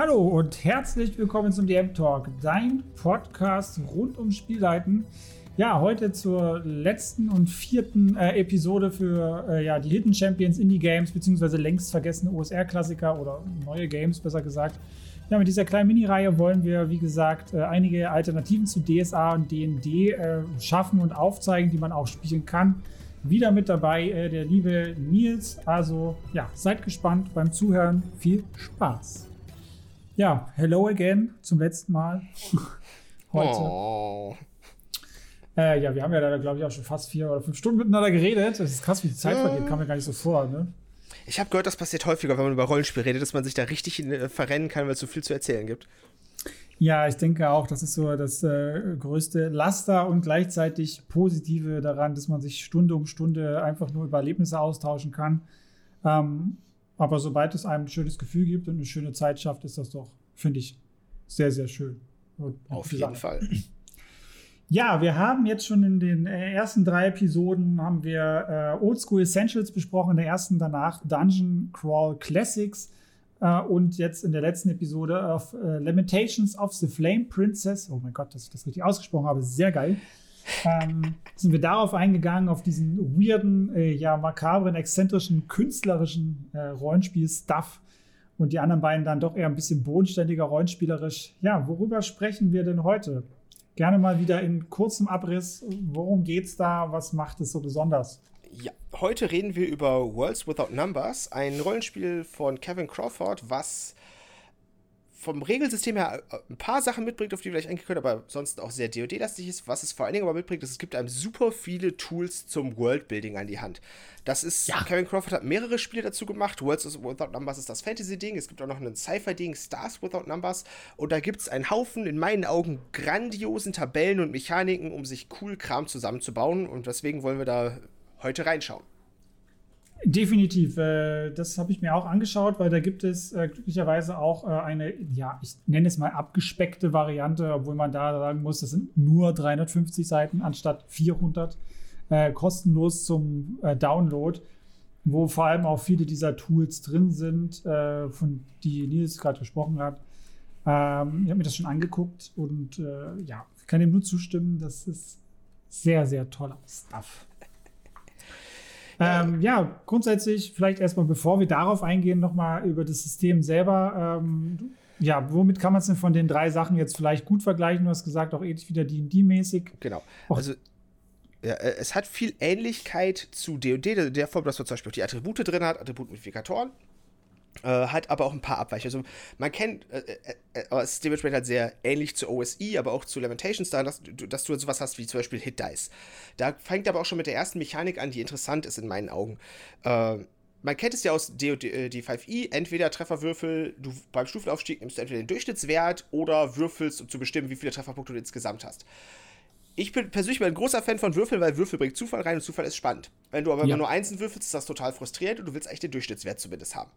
Hallo und herzlich willkommen zum DM Talk, dein Podcast rund um Spielleiten. Ja, heute zur letzten und vierten äh, Episode für äh, ja, die Hidden Champions Indie Games, beziehungsweise längst vergessene OSR-Klassiker oder neue Games, besser gesagt. Ja, mit dieser kleinen Mini-Reihe wollen wir, wie gesagt, äh, einige Alternativen zu DSA und DND äh, schaffen und aufzeigen, die man auch spielen kann. Wieder mit dabei äh, der liebe Nils. Also, ja, seid gespannt beim Zuhören. Viel Spaß. Ja, hello again zum letzten Mal. Heute. Oh. Äh, ja, wir haben ja da, glaube ich, auch schon fast vier oder fünf Stunden miteinander geredet. Das ist krass, wie die Zeit vergeht, kam mir gar nicht so vor, ne? Ich habe gehört, das passiert häufiger, wenn man über Rollenspiel redet, dass man sich da richtig äh, verrennen kann, weil es so viel zu erzählen gibt. Ja, ich denke auch, das ist so das äh, größte Laster und gleichzeitig Positive daran, dass man sich Stunde um Stunde einfach nur über Erlebnisse austauschen kann. Ähm, aber sobald es einem ein schönes Gefühl gibt und eine schöne Zeit schafft, ist das doch, finde ich, sehr, sehr schön. Auf jeden Fall. Ja, wir haben jetzt schon in den äh, ersten drei Episoden haben wir äh, Oldschool Essentials besprochen, in der ersten danach Dungeon Crawl Classics äh, und jetzt in der letzten Episode auf äh, Lamentations of the Flame Princess. Oh mein Gott, dass ich das richtig ausgesprochen habe, sehr geil ähm, sind wir darauf eingegangen, auf diesen weirden, äh, ja, makabren, exzentrischen, künstlerischen äh, Rollenspiel-Stuff und die anderen beiden dann doch eher ein bisschen bodenständiger, rollenspielerisch. Ja, worüber sprechen wir denn heute? Gerne mal wieder in kurzem Abriss. Worum geht's da? Was macht es so besonders? Ja, heute reden wir über Worlds Without Numbers, ein Rollenspiel von Kevin Crawford, was vom Regelsystem her äh, ein paar Sachen mitbringt, auf die wir gleich eingehen können, aber sonst auch sehr DoD-lastig ist. Was es vor allen Dingen aber mitbringt, ist, es gibt einem super viele Tools zum Worldbuilding an die Hand. Das ist, ja. Kevin Crawford hat mehrere Spiele dazu gemacht. Worlds Without Numbers ist das Fantasy-Ding. Es gibt auch noch ein Sci-Fi-Ding, Stars Without Numbers. Und da gibt es einen Haufen, in meinen Augen, grandiosen Tabellen und Mechaniken, um sich cool Kram zusammenzubauen. Und deswegen wollen wir da heute reinschauen. Definitiv, äh, das habe ich mir auch angeschaut, weil da gibt es äh, glücklicherweise auch äh, eine, ja, ich nenne es mal abgespeckte Variante, obwohl man da sagen muss, das sind nur 350 Seiten anstatt 400, äh, kostenlos zum Download, wo vor allem auch viele dieser Tools drin sind, von die Nils gerade gesprochen hat. Ähm, ich habe mir das schon angeguckt und ja, kann dem nur zustimmen, das ist sehr, sehr toller Stuff. Ähm, ja, grundsätzlich vielleicht erstmal, bevor wir darauf eingehen, nochmal über das System selber. Ähm, ja, womit kann man es denn von den drei Sachen jetzt vielleicht gut vergleichen? Du hast gesagt, auch ähnlich wieder D&D-mäßig. Genau. Also ja, äh, es hat viel Ähnlichkeit zu D&D, der Form, dass man zum Beispiel die Attribute drin hat, Attributmodifikatoren. Äh, hat aber auch ein paar Abweichungen. Also man kennt, äh, äh, äh, es ist dementsprechend halt sehr ähnlich zu OSI, aber auch zu Lamentations, da, dass, dass du sowas hast wie zum Beispiel Hit Dice. Da fängt aber auch schon mit der ersten Mechanik an, die interessant ist in meinen Augen. Äh, man kennt es ja aus D5i, entweder Trefferwürfel, du beim Stufenaufstieg nimmst du entweder den Durchschnittswert oder würfelst, um zu bestimmen, wie viele Trefferpunkte du insgesamt hast. Ich bin persönlich ein großer Fan von Würfeln, weil Würfel bringt Zufall rein und Zufall ist spannend. Wenn du aber ja. immer nur einzeln würfelst, ist das total frustrierend und du willst eigentlich den Durchschnittswert zumindest haben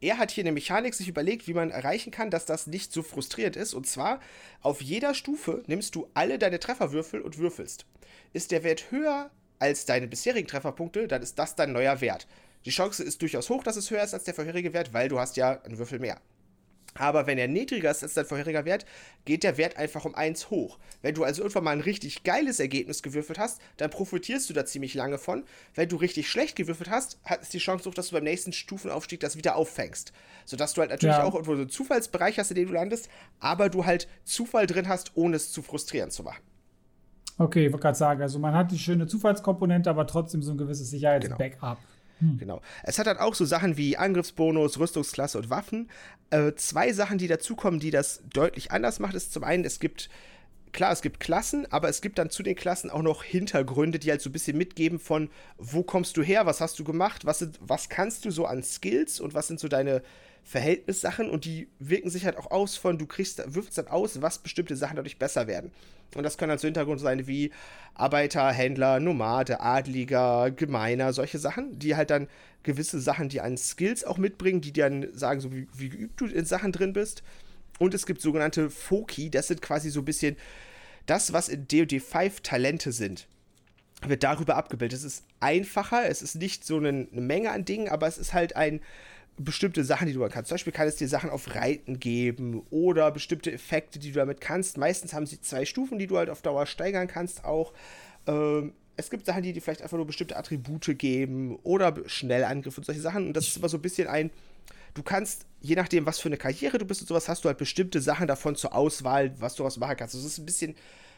er hat hier eine Mechanik sich überlegt, wie man erreichen kann, dass das nicht so frustrierend ist. Und zwar, auf jeder Stufe nimmst du alle deine Trefferwürfel und würfelst. Ist der Wert höher als deine bisherigen Trefferpunkte, dann ist das dein neuer Wert. Die Chance ist durchaus hoch, dass es höher ist als der vorherige Wert, weil du hast ja einen Würfel mehr. Aber wenn er niedriger ist als dein vorheriger Wert, geht der Wert einfach um 1 hoch. Wenn du also irgendwann mal ein richtig geiles Ergebnis gewürfelt hast, dann profitierst du da ziemlich lange von. Wenn du richtig schlecht gewürfelt hast, hat es die Chance hoch, dass du beim nächsten Stufenaufstieg das wieder auffängst. Sodass du halt natürlich ja. auch irgendwo so einen Zufallsbereich hast, in dem du landest, aber du halt Zufall drin hast, ohne es zu frustrierend zu machen. Okay, ich wollte gerade sagen, also man hat die schöne Zufallskomponente, aber trotzdem so ein gewisses Sicherheitsbackup. Genau. Hm. Genau. Es hat dann auch so Sachen wie Angriffsbonus, Rüstungsklasse und Waffen. Äh, zwei Sachen, die dazukommen, die das deutlich anders macht, ist zum einen, es gibt klar, es gibt Klassen, aber es gibt dann zu den Klassen auch noch Hintergründe, die halt so ein bisschen mitgeben von, wo kommst du her, was hast du gemacht, was, was kannst du so an Skills und was sind so deine Verhältnissachen und die wirken sich halt auch aus von, du kriegst, wirfst dann aus, was bestimmte Sachen dadurch besser werden. Und das können halt so Hintergründe sein wie Arbeiter, Händler, Nomade, Adliger, Gemeiner, solche Sachen, die halt dann gewisse Sachen, die an Skills auch mitbringen, die dann sagen, so wie, wie geübt du in Sachen drin bist. Und es gibt sogenannte Foki, das sind quasi so ein bisschen das, was in DoD 5 Talente sind wird darüber abgebildet. Es ist einfacher, es ist nicht so eine, eine Menge an Dingen, aber es ist halt ein bestimmte Sachen, die du kannst. Zum Beispiel kann es dir Sachen auf Reiten geben oder bestimmte Effekte, die du damit kannst. Meistens haben sie zwei Stufen, die du halt auf Dauer steigern kannst auch. Ähm, es gibt Sachen, die dir vielleicht einfach nur bestimmte Attribute geben oder Schnellangriffe und solche Sachen. Und das ist immer so ein bisschen ein, du kannst, je nachdem, was für eine Karriere du bist und sowas, hast du halt bestimmte Sachen davon zur Auswahl, was du daraus machen kannst. Es ist ein bisschen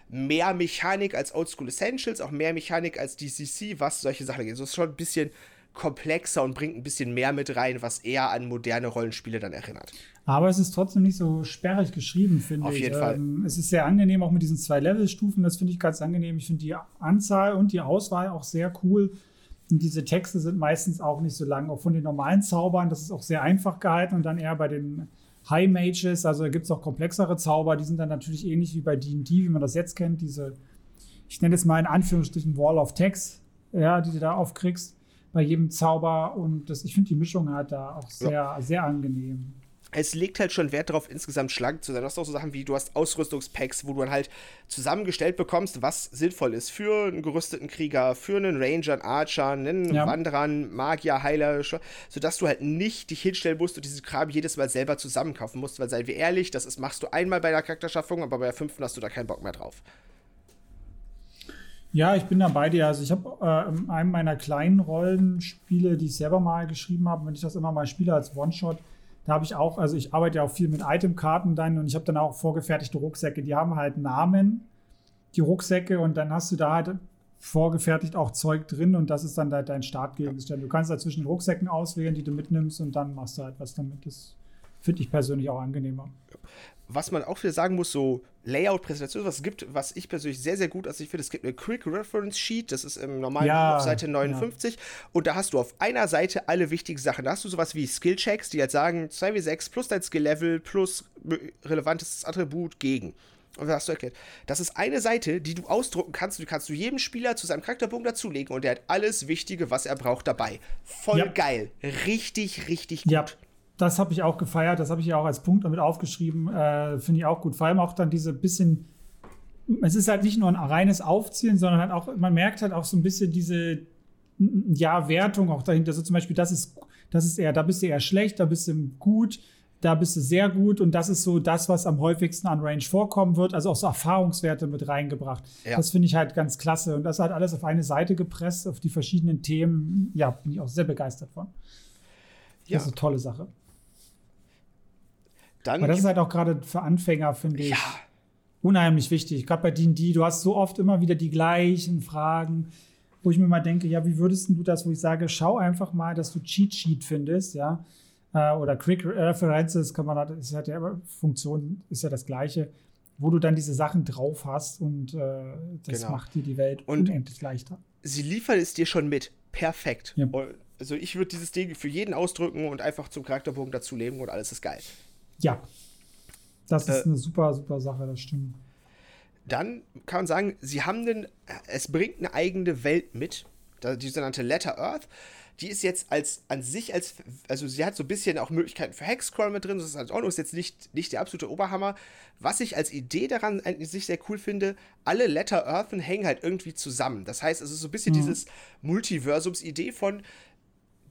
mehr Mechanik als Oldschool Essentials, auch mehr Mechanik als DCC, was solche Sachen geht. Es ist schon ein bisschen komplexer und bringt ein bisschen mehr mit rein, was eher an moderne Rollenspiele dann erinnert. Aber es ist trotzdem nicht so sperrig geschrieben, finde ich. Auf jeden Fall. Ähm, es ist sehr angenehm, auch mit diesen zwei Levelstufen. Das finde ich ganz angenehm. Ich finde die Anzahl und die Auswahl auch sehr cool. Und diese Texte sind meistens auch nicht so lang. Auch von den normalen Zaubern, das ist auch sehr einfach gehalten. Und dann eher bei den High Mages, also da gibt es auch komplexere Zauber, die sind dann natürlich ähnlich wie bei D&D, wie man das jetzt kennt. Diese, ich nenne es mal in Anführungsstrichen Wall of Text, ja, die du da aufkriegst bei jedem Zauber. Und das, ich finde die Mischung halt da auch sehr, ja. sehr angenehm es legt halt schon Wert darauf, insgesamt schlank zu sein. Du hast auch so Sachen wie, du hast Ausrüstungspacks, wo du dann halt zusammengestellt bekommst, was sinnvoll ist für einen gerüsteten Krieger, für einen Ranger, einen Archer, einen ja. Wanderer, einen Magier, Heiler, sodass du halt nicht dich hinstellen musst und diesen Kram jedes Mal selber zusammenkaufen musst, weil seien wir ehrlich, das ist, machst du einmal bei der Charakterschaffung, aber bei der fünften hast du da keinen Bock mehr drauf. Ja, ich bin da bei dir. Also ich habe äh, in einem meiner kleinen Rollenspiele, die ich selber mal geschrieben habe, wenn ich das immer mal spiele als One-Shot, da habe ich auch, also ich arbeite ja auch viel mit Itemkarten dann und ich habe dann auch vorgefertigte Rucksäcke. Die haben halt Namen, die Rucksäcke, und dann hast du da halt vorgefertigt auch Zeug drin und das ist dann halt dein Startgegenstand. Du kannst da zwischen Rucksäcken auswählen, die du mitnimmst und dann machst du halt was damit. Das finde ich persönlich auch angenehmer was man auch wieder sagen muss, so Layout-Präsentation, was es gibt, was ich persönlich sehr, sehr gut, also ich finde, es gibt eine Quick Reference Sheet, das ist im normalen ja, auf Seite 59 ja. und da hast du auf einer Seite alle wichtigen Sachen. Da hast du sowas wie Skill-Checks, die halt sagen 2w6 plus dein Skill-Level plus relevantes Attribut gegen. Und das hast du erklärt. Das ist eine Seite, die du ausdrucken kannst. Du kannst du jedem Spieler zu seinem Charakterbogen dazulegen und der hat alles Wichtige, was er braucht, dabei. Voll ja. geil. Richtig, richtig gut. Ja das habe ich auch gefeiert, das habe ich ja auch als Punkt damit aufgeschrieben, äh, finde ich auch gut. Vor allem auch dann diese bisschen, es ist halt nicht nur ein reines Aufziehen, sondern halt auch, man merkt halt auch so ein bisschen diese, ja, Wertung auch dahinter. So zum Beispiel, das ist, das ist eher, da bist du eher schlecht, da bist du gut, da bist du sehr gut und das ist so das, was am häufigsten an Range vorkommen wird, also auch so Erfahrungswerte mit reingebracht. Ja. Das finde ich halt ganz klasse und das hat alles auf eine Seite gepresst, auf die verschiedenen Themen. Ja, bin ich auch sehr begeistert von. Ja. Das ist eine tolle Sache. Dann Aber das ist halt auch gerade für Anfänger, finde ich, ja. unheimlich wichtig. Gerade bei D&D, du hast so oft immer wieder die gleichen Fragen, wo ich mir mal denke, ja, wie würdest du das, wo ich sage, schau einfach mal, dass du Cheat Sheet findest, ja, äh, oder Quick References kann man, das ist halt ja, Funktion ist ja das Gleiche, wo du dann diese Sachen drauf hast und äh, das genau. macht dir die Welt und unendlich leichter. Sie liefert es dir schon mit. Perfekt. Ja. Also ich würde dieses Ding für jeden ausdrücken und einfach zum Charakterbogen dazulegen und alles ist geil. Ja. Das ist äh, eine super, super Sache, das stimmt. Dann kann man sagen, sie haben den, es bringt eine eigene Welt mit, die sogenannte Letter Earth. Die ist jetzt als an sich als, also sie hat so ein bisschen auch Möglichkeiten für Hexcrawl mit drin, das ist als Ordnung, ist jetzt nicht, nicht der absolute Oberhammer. Was ich als Idee daran an sich sehr cool finde, alle Letter Earthen hängen halt irgendwie zusammen. Das heißt, es ist so ein bisschen mhm. dieses Multiversums-Idee von,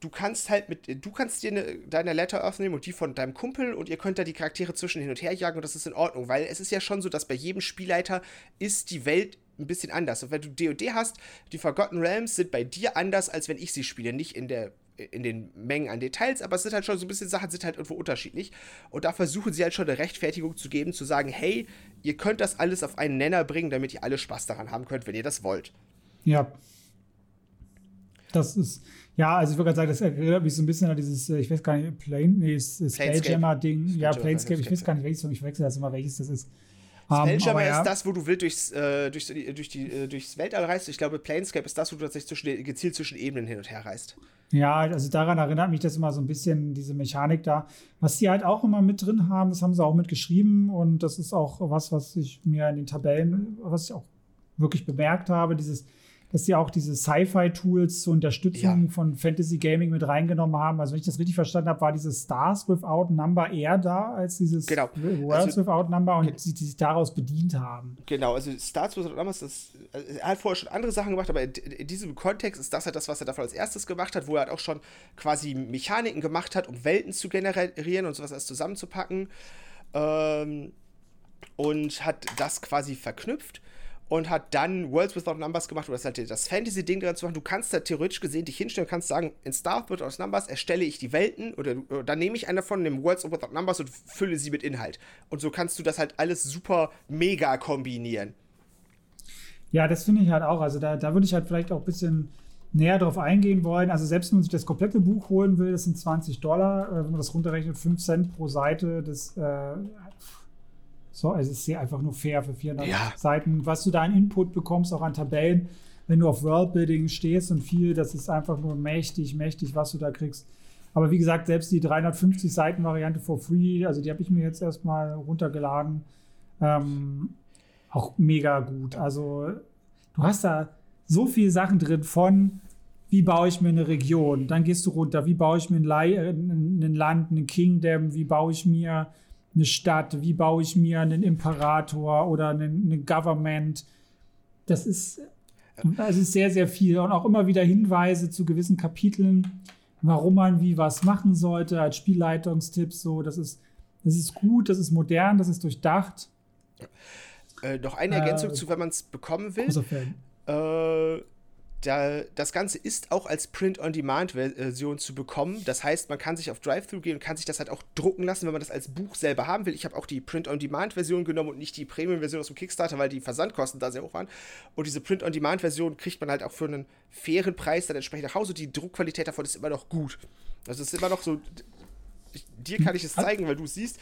du kannst halt mit, du kannst dir eine, deine Letter Earth nehmen und die von deinem Kumpel und ihr könnt da die Charaktere zwischen hin und her jagen und das ist in Ordnung, weil es ist ja schon so, dass bei jedem Spielleiter ist die Welt ein bisschen anders. Und wenn du DOD hast, die Forgotten Realms sind bei dir anders, als wenn ich sie spiele. Nicht in der in den Mengen an Details, aber es sind halt schon so ein bisschen Sachen, sind halt irgendwo unterschiedlich. Und da versuchen sie halt schon eine Rechtfertigung zu geben, zu sagen, hey, ihr könnt das alles auf einen Nenner bringen, damit ihr alle Spaß daran haben könnt, wenn ihr das wollt. Ja. Das ist, ja, also ich würde gerade sagen, das erinnert mich so ein bisschen an dieses, äh, ich weiß gar nicht, Plane, nee, Spelljammer-Ding. Ja, Planescape, ich weiß gar nicht, welches, ich wechsle das immer, welches das ist. Spelljammer um, ja. ist das, wo du wild durchs, äh, durchs, durch die, äh, durchs Weltall reist. Ich glaube, Planescape ist das, wo du tatsächlich zwischen, gezielt zwischen Ebenen hin und her reist. Ja, also daran erinnert mich das immer so ein bisschen, diese Mechanik da. Was sie halt auch immer mit drin haben, das haben sie auch mitgeschrieben und das ist auch was, was ich mir in den Tabellen, was ich auch wirklich bemerkt habe, dieses dass sie auch diese Sci-Fi-Tools zur Unterstützung Ja. von Fantasy Gaming mit reingenommen haben. Also wenn ich das richtig verstanden habe, war dieses Stars Without Number eher da als dieses Genau. Worlds Also- Without Number und sie, die sich daraus bedient haben. Genau, also Wizard damals, das, also er hat vorher schon andere Sachen gemacht, aber in, in diesem Kontext ist das halt das, was er davon als erstes gemacht hat, wo er halt auch schon quasi Mechaniken gemacht hat, um Welten zu generieren und sowas alles zusammenzupacken. Ähm, und hat das quasi verknüpft und hat dann Worlds Without Numbers gemacht, wo das halt das Fantasy-Ding dran zu machen. Du kannst da theoretisch gesehen dich hinstellen und kannst sagen, in Star Without Numbers erstelle ich die Welten oder, oder dann nehme ich eine von dem Worlds Without Numbers und fülle sie mit Inhalt. Und so kannst du das halt alles super mega kombinieren. Ja, das finde ich halt auch. Also da, da würde ich halt vielleicht auch ein bisschen näher drauf eingehen wollen. Also selbst wenn man sich das komplette Buch holen will, das sind 20 Dollar, äh, wenn man das runterrechnet, 5 Cent pro Seite. Das, äh, so, also es ist sehr einfach nur fair für 400 Ja. Seiten. Was du da an Input bekommst, auch an Tabellen, wenn du auf Worldbuilding stehst und viel, das ist einfach nur mächtig, mächtig, was du da kriegst. Aber wie gesagt, selbst die 350 Seiten Variante for free, also die habe ich mir jetzt erstmal runtergeladen. Ähm, auch mega gut. Also du hast da so viele Sachen drin von, wie baue ich mir eine Region, dann gehst du runter, wie baue ich mir ein, äh, ein Land, ein Kingdom, wie baue ich mir eine Stadt, wie baue ich mir einen Imperator oder einen, einen Government. Das ist, das ist sehr, sehr viel und auch immer wieder Hinweise zu gewissen Kapiteln, warum man wie was machen sollte, als Spielleitungstipps. So, das ist, das ist gut, das ist modern, das ist durchdacht. Äh, noch eine Äh, Ergänzung zu, wenn man es bekommen will. Äh, da, das Ganze ist auch als Print-on-Demand-Version zu bekommen. Das heißt, man kann sich auf Drive-Thru gehen und kann sich das halt auch drucken lassen, wenn man das als Buch selber haben will. Ich habe auch die Print-on-Demand-Version genommen und nicht die Premium-Version aus dem Kickstarter, weil die Versandkosten da sehr hoch waren. Und diese Print-on-Demand-Version kriegt man halt auch für einen fairen Preis dann entsprechend nach Hause. Die Druckqualität davon ist immer noch gut. Also es ist immer noch so. Ich, dir kann ich es zeigen, weil du es siehst,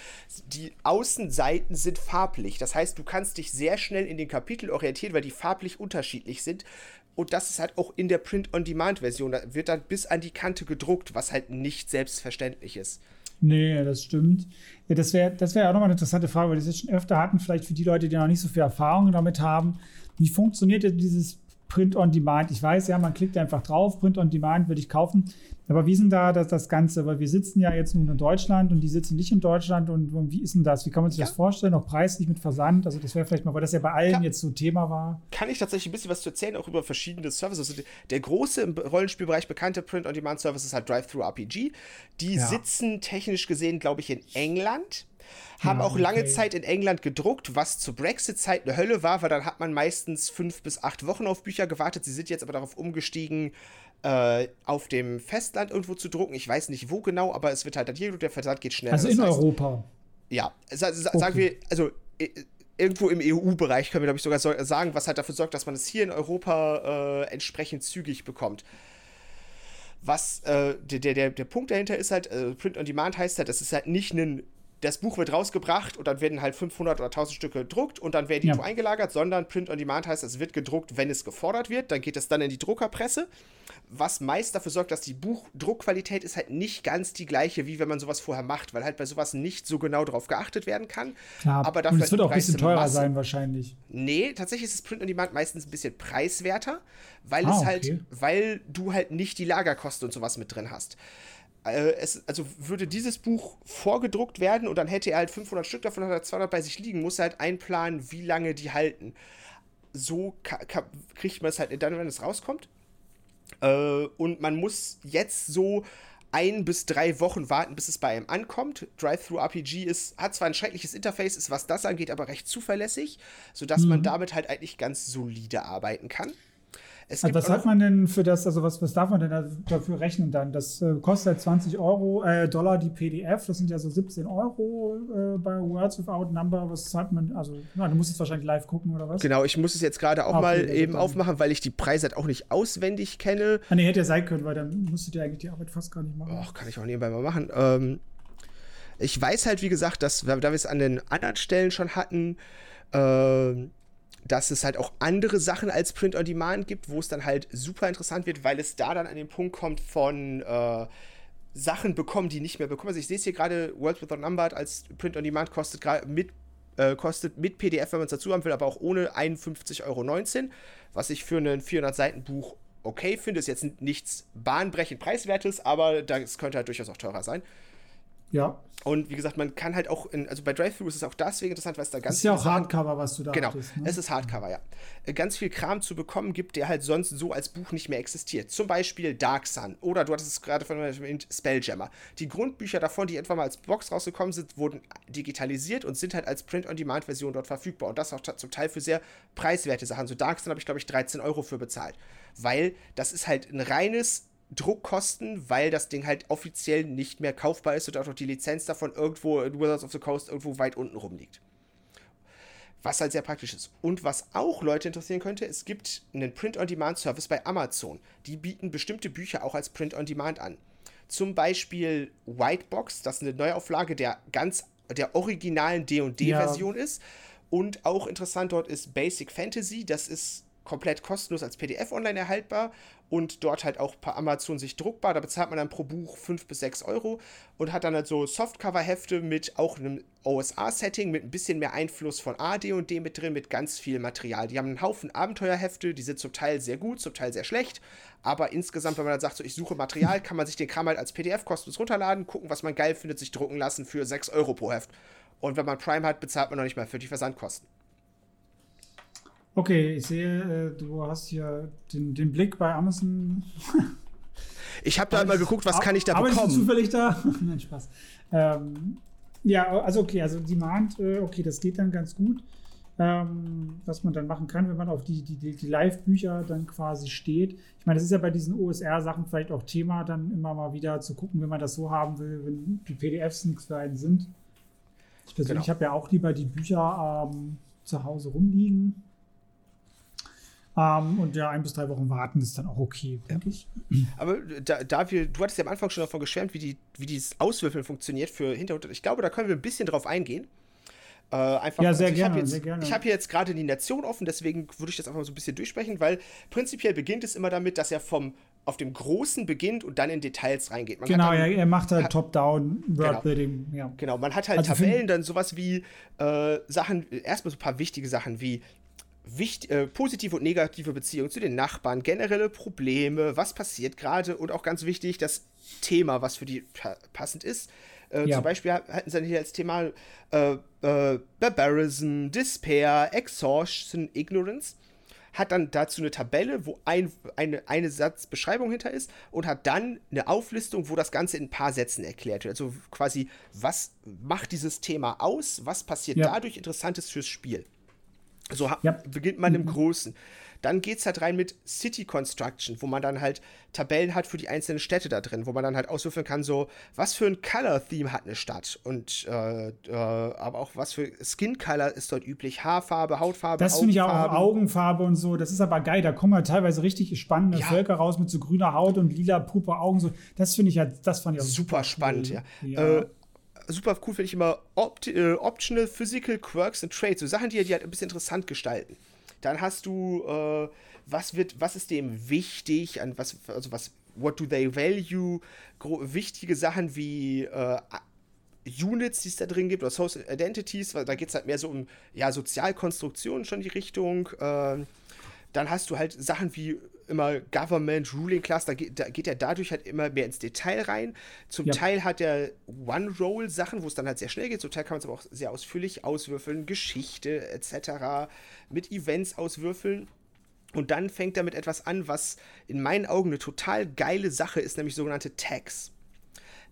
die Außenseiten sind farblich. Das heißt, du kannst dich sehr schnell in den Kapitel orientieren, weil die farblich unterschiedlich sind. Und das ist halt auch in der Print-on-Demand-Version. Da wird dann bis an die Kante gedruckt, was halt nicht selbstverständlich ist. Nee, das stimmt. Ja, das wäre das wär auch nochmal eine interessante Frage, weil wir das jetzt schon öfter hatten, vielleicht für die Leute, die noch nicht so viel Erfahrung damit haben. Wie funktioniert denn dieses Print on Demand? Ich weiß ja, man klickt einfach drauf, Print on Demand will ich kaufen. Aber wie ist denn da das, das Ganze? Weil wir sitzen ja jetzt nun in Deutschland und die sitzen nicht in Deutschland. Und, und wie ist denn das? Wie kann man sich Ja. das vorstellen? Auch preislich mit Versand? Also, das wäre vielleicht mal, weil das ja bei allen Ja. jetzt so Thema war. Kann ich tatsächlich ein bisschen was zu erzählen, auch über verschiedene Services. Also der große im Rollenspielbereich bekannte Print-on-Demand-Service ist halt Drive-Thru-RPG. Die Ja. sitzen technisch gesehen, glaube ich, in England. Haben Ja, auch lange okay. Zeit in England gedruckt, was zur Brexit-Zeit eine Hölle war, weil dann hat man meistens fünf bis acht Wochen auf Bücher gewartet. Sie sind jetzt aber darauf umgestiegen, äh, auf dem Festland irgendwo zu drucken. Ich weiß nicht wo genau, aber es wird halt dann hier, der Versand geht schneller. Also Das in heißt, Europa. ja, sa sa Okay. sagen wir, also äh, irgendwo im EU-Bereich können wir, glaube ich, sogar so sagen, was halt dafür sorgt, dass man es hier in Europa äh, entsprechend zügig bekommt. Was äh, der, der, der, der Punkt dahinter ist halt, äh, Print on Demand heißt halt, das ist halt nicht ein, das Buch wird rausgebracht und dann werden halt 500 oder 1000 Stücke gedruckt und dann werden die Ja. irgendwo eingelagert, sondern Print on Demand heißt, es wird gedruckt, wenn es gefordert wird, dann geht es dann in die Druckerpresse, was meist dafür sorgt, dass die Buchdruckqualität ist halt nicht ganz die gleiche, wie wenn man sowas vorher macht, weil halt bei sowas nicht so genau drauf geachtet werden kann. Klar. Aber dafür und es wird auch ein bisschen teurer Masse. sein, wahrscheinlich. Nee, tatsächlich ist das Print on Demand meistens ein bisschen preiswerter, weil Ah, es halt, okay. weil du halt nicht die Lagerkosten und sowas mit drin hast. Äh, es, also würde dieses Buch vorgedruckt werden und dann hätte er halt 500 Stück davon hat er 200 bei sich liegen, muss er halt einplanen, wie lange die halten. So kriegt man es halt dann, wenn es rauskommt. Äh, und man muss jetzt so ein bis drei Wochen warten, bis es bei einem ankommt. Drive-Thru-RPG ist, hat zwar ein schreckliches Interface, ist was das angeht, aber recht zuverlässig, sodass man damit halt eigentlich ganz solide arbeiten kann. Es Also was hat man denn für das, also was, was darf man denn da- dafür rechnen dann? Das äh, kostet halt 20 Euro, äh, Dollar die PDF, das sind ja so 17 Euro äh, bei Words Without Number. Was hat man, also, na, du musst jetzt wahrscheinlich live gucken oder was? Genau, ich muss es jetzt gerade auch Ah, okay, mal gut, eben dann- aufmachen, weil ich die Preise halt auch nicht auswendig kenne. Ah, nee, hätte ja sein können, weil dann musstet ihr eigentlich die Arbeit fast gar nicht machen. Och, kann ich auch nebenbei mal machen. Ähm, ich weiß halt, wie gesagt, dass, da wir es an den anderen Stellen schon hatten, ähm, dass es halt auch andere Sachen als Print on Demand gibt, wo es dann halt super interessant wird, weil es da dann an den Punkt kommt von äh, Sachen bekommen, die nicht mehr bekommen. Also ich sehe es hier gerade, World Without Numbered als Print on Demand kostet mit äh, kostet mit PDF, wenn man es dazu haben will, aber auch ohne 51,19 Euro, was ich für ein 400-Seiten-Buch okay finde. Ist jetzt nichts bahnbrechend preiswertes, aber das könnte halt durchaus auch teurer sein. Ja. Und wie gesagt, man kann halt auch, in, also bei Drive-Thru ist es auch deswegen interessant, weil es da ganz. Das ist ja auch Hardcover, was du da Genau, hattest, ne? es ist Hardcover, ja. Äh, Ganz viel Kram zu bekommen gibt, der halt sonst so als Buch nicht mehr existiert. Zum Beispiel Dark Sun oder du hattest es gerade von erwähnt, Spelljammer. Die Grundbücher davon, die etwa mal als Box rausgekommen sind, wurden digitalisiert und sind halt als Print-on-Demand-Version dort verfügbar. Und das auch zum Teil für sehr preiswerte Sachen. So Dark Sun habe ich, glaube ich, 13 Euro für bezahlt. Weil das ist halt ein reines Druckkosten, weil das Ding halt offiziell nicht mehr kaufbar ist und auch noch die Lizenz davon irgendwo in Wizards of the Coast irgendwo weit unten rumliegt. Was halt sehr praktisch ist. Und was auch Leute interessieren könnte, es gibt einen Print-on-Demand-Service bei Amazon. Die bieten bestimmte Bücher auch als Print-on-Demand an. Zum Beispiel Whitebox, das eine Neuauflage der ganz der originalen D&D-Version ja. ist. Und auch interessant dort ist Basic Fantasy, das ist komplett kostenlos als PDF online erhaltbar und dort halt auch per Amazon sich druckbar. Da bezahlt man dann pro Buch 5 bis 6 Euro und hat dann halt so Softcover-Hefte mit auch einem OSA-Setting, mit ein bisschen mehr Einfluss von AD und D mit drin, mit ganz viel Material. Die haben einen Haufen Abenteuerhefte, die sind zum Teil sehr gut, zum Teil sehr schlecht, aber insgesamt, wenn man dann sagt, so ich suche Material, kann man sich den Kram halt als PDF kostenlos runterladen, gucken, was man geil findet, sich drucken lassen für 6 Euro pro Heft. Und wenn man Prime hat, bezahlt man noch nicht mal für die Versandkosten. Okay, ich sehe, äh, du hast hier den, den Blick bei Amazon. ich habe da mal geguckt, was kann ich da bekommen. Arbeitest du zufällig da? Nein, Spaß. Ähm, ja, also okay, also Demand, äh, okay, das geht dann ganz gut. Ähm, was man dann machen kann, wenn man auf die, die, die Live-Bücher dann quasi steht. Ich meine, das ist ja bei diesen OSR-Sachen vielleicht auch Thema, dann immer mal wieder zu gucken, wenn man das so haben will, wenn die PDFs nichts für einen sind. Ich persönlich genau. habe ja auch lieber die Bücher ähm, zu Hause rumliegen. Um, und ja, ein bis drei Wochen warten ist dann auch okay, denke ja. ich. Aber da, da, wir, du hattest ja am Anfang schon davon geschwärmt, wie, die, wie dieses Auswürfeln funktioniert für Hintergrund. Ich glaube, da können wir ein bisschen drauf eingehen. Äh, einfach, ja, sehr, also gerne, jetzt, sehr gerne. Ich habe hier jetzt gerade die Nation offen, deswegen würde ich das einfach mal so ein bisschen durchsprechen, weil prinzipiell beginnt es immer damit, dass er vom auf dem Großen beginnt und dann in Details reingeht. Man genau, dann, er macht halt Top-Down Worldbuilding. Genau. Ja. genau, man hat halt also Tabellen, dann sowas wie äh, Sachen, erstmal so ein paar wichtige Sachen wie wichtig, äh, positive und negative Beziehungen zu den Nachbarn, generelle Probleme, was passiert gerade und auch ganz wichtig, das Thema, was für die pa passend ist. Äh, ja. Zum Beispiel hatten sie dann hier als Thema äh, äh, Barbarism, Despair, Exhaustion, Ignorance. Hat dann dazu eine Tabelle, wo ein, eine, eine Satzbeschreibung hinter ist und hat dann eine Auflistung, wo das Ganze in ein paar Sätzen erklärt wird. Also quasi, was macht dieses Thema aus? Was passiert ja. dadurch Interessantes fürs Spiel? So ja. beginnt man im mhm. Großen. Dann geht es halt rein mit City Construction, wo man dann halt Tabellen hat für die einzelnen Städte da drin, wo man dann halt auswürfeln kann, so, was für ein Color-Theme hat eine Stadt und äh, äh, aber auch was für Skin-Color ist dort üblich, Haarfarbe, Hautfarbe, Das finde ich auch, Augenfarbe und so, das ist aber geil, da kommen halt teilweise richtig spannende ja. Völker raus mit so grüner Haut und lila puppe Augen, so, das finde ich halt, das fand ich auch super, super spannend, cool. ja. ja. Äh, super cool finde ich immer Opt äh, Optional Physical Quirks and Traits, so Sachen, die, die halt ein bisschen interessant gestalten. Dann hast du, äh, was wird, was ist dem wichtig, an was, also was, what do they value, wichtige Sachen wie äh, Units, die es da drin gibt, oder Social Identities, weil da geht es halt mehr so um ja, Sozialkonstruktionen schon die Richtung. Äh, dann hast du halt Sachen wie immer Government, Ruling Class, da geht, da geht er dadurch halt immer mehr ins Detail rein. Zum ja. Teil hat er One-Roll-Sachen, wo es dann halt sehr schnell geht. Zum Teil kann man es aber auch sehr ausführlich auswürfeln, Geschichte etc. mit Events auswürfeln. Und dann fängt er mit etwas an, was in meinen Augen eine total geile Sache ist, nämlich sogenannte Tags.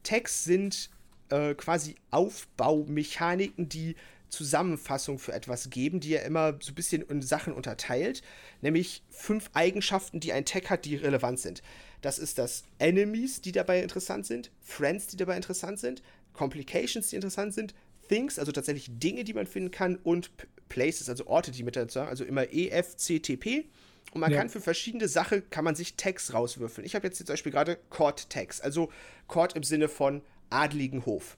Tags sind äh, quasi Aufbaumechaniken, die Zusammenfassung für etwas geben, die er immer so ein bisschen in Sachen unterteilt, nämlich fünf Eigenschaften, die ein Tag hat, die relevant sind. Das ist das Enemies, die dabei interessant sind, Friends, die dabei interessant sind, Complications, die interessant sind, Things, also tatsächlich Dinge, die man finden kann, und Places, also Orte, die mit dazu also immer EFCTP. Und man ja. kann für verschiedene Sachen, kann man sich Tags rauswürfeln. Ich habe jetzt zum Beispiel gerade Court Tags, also Court im Sinne von adligen Hof.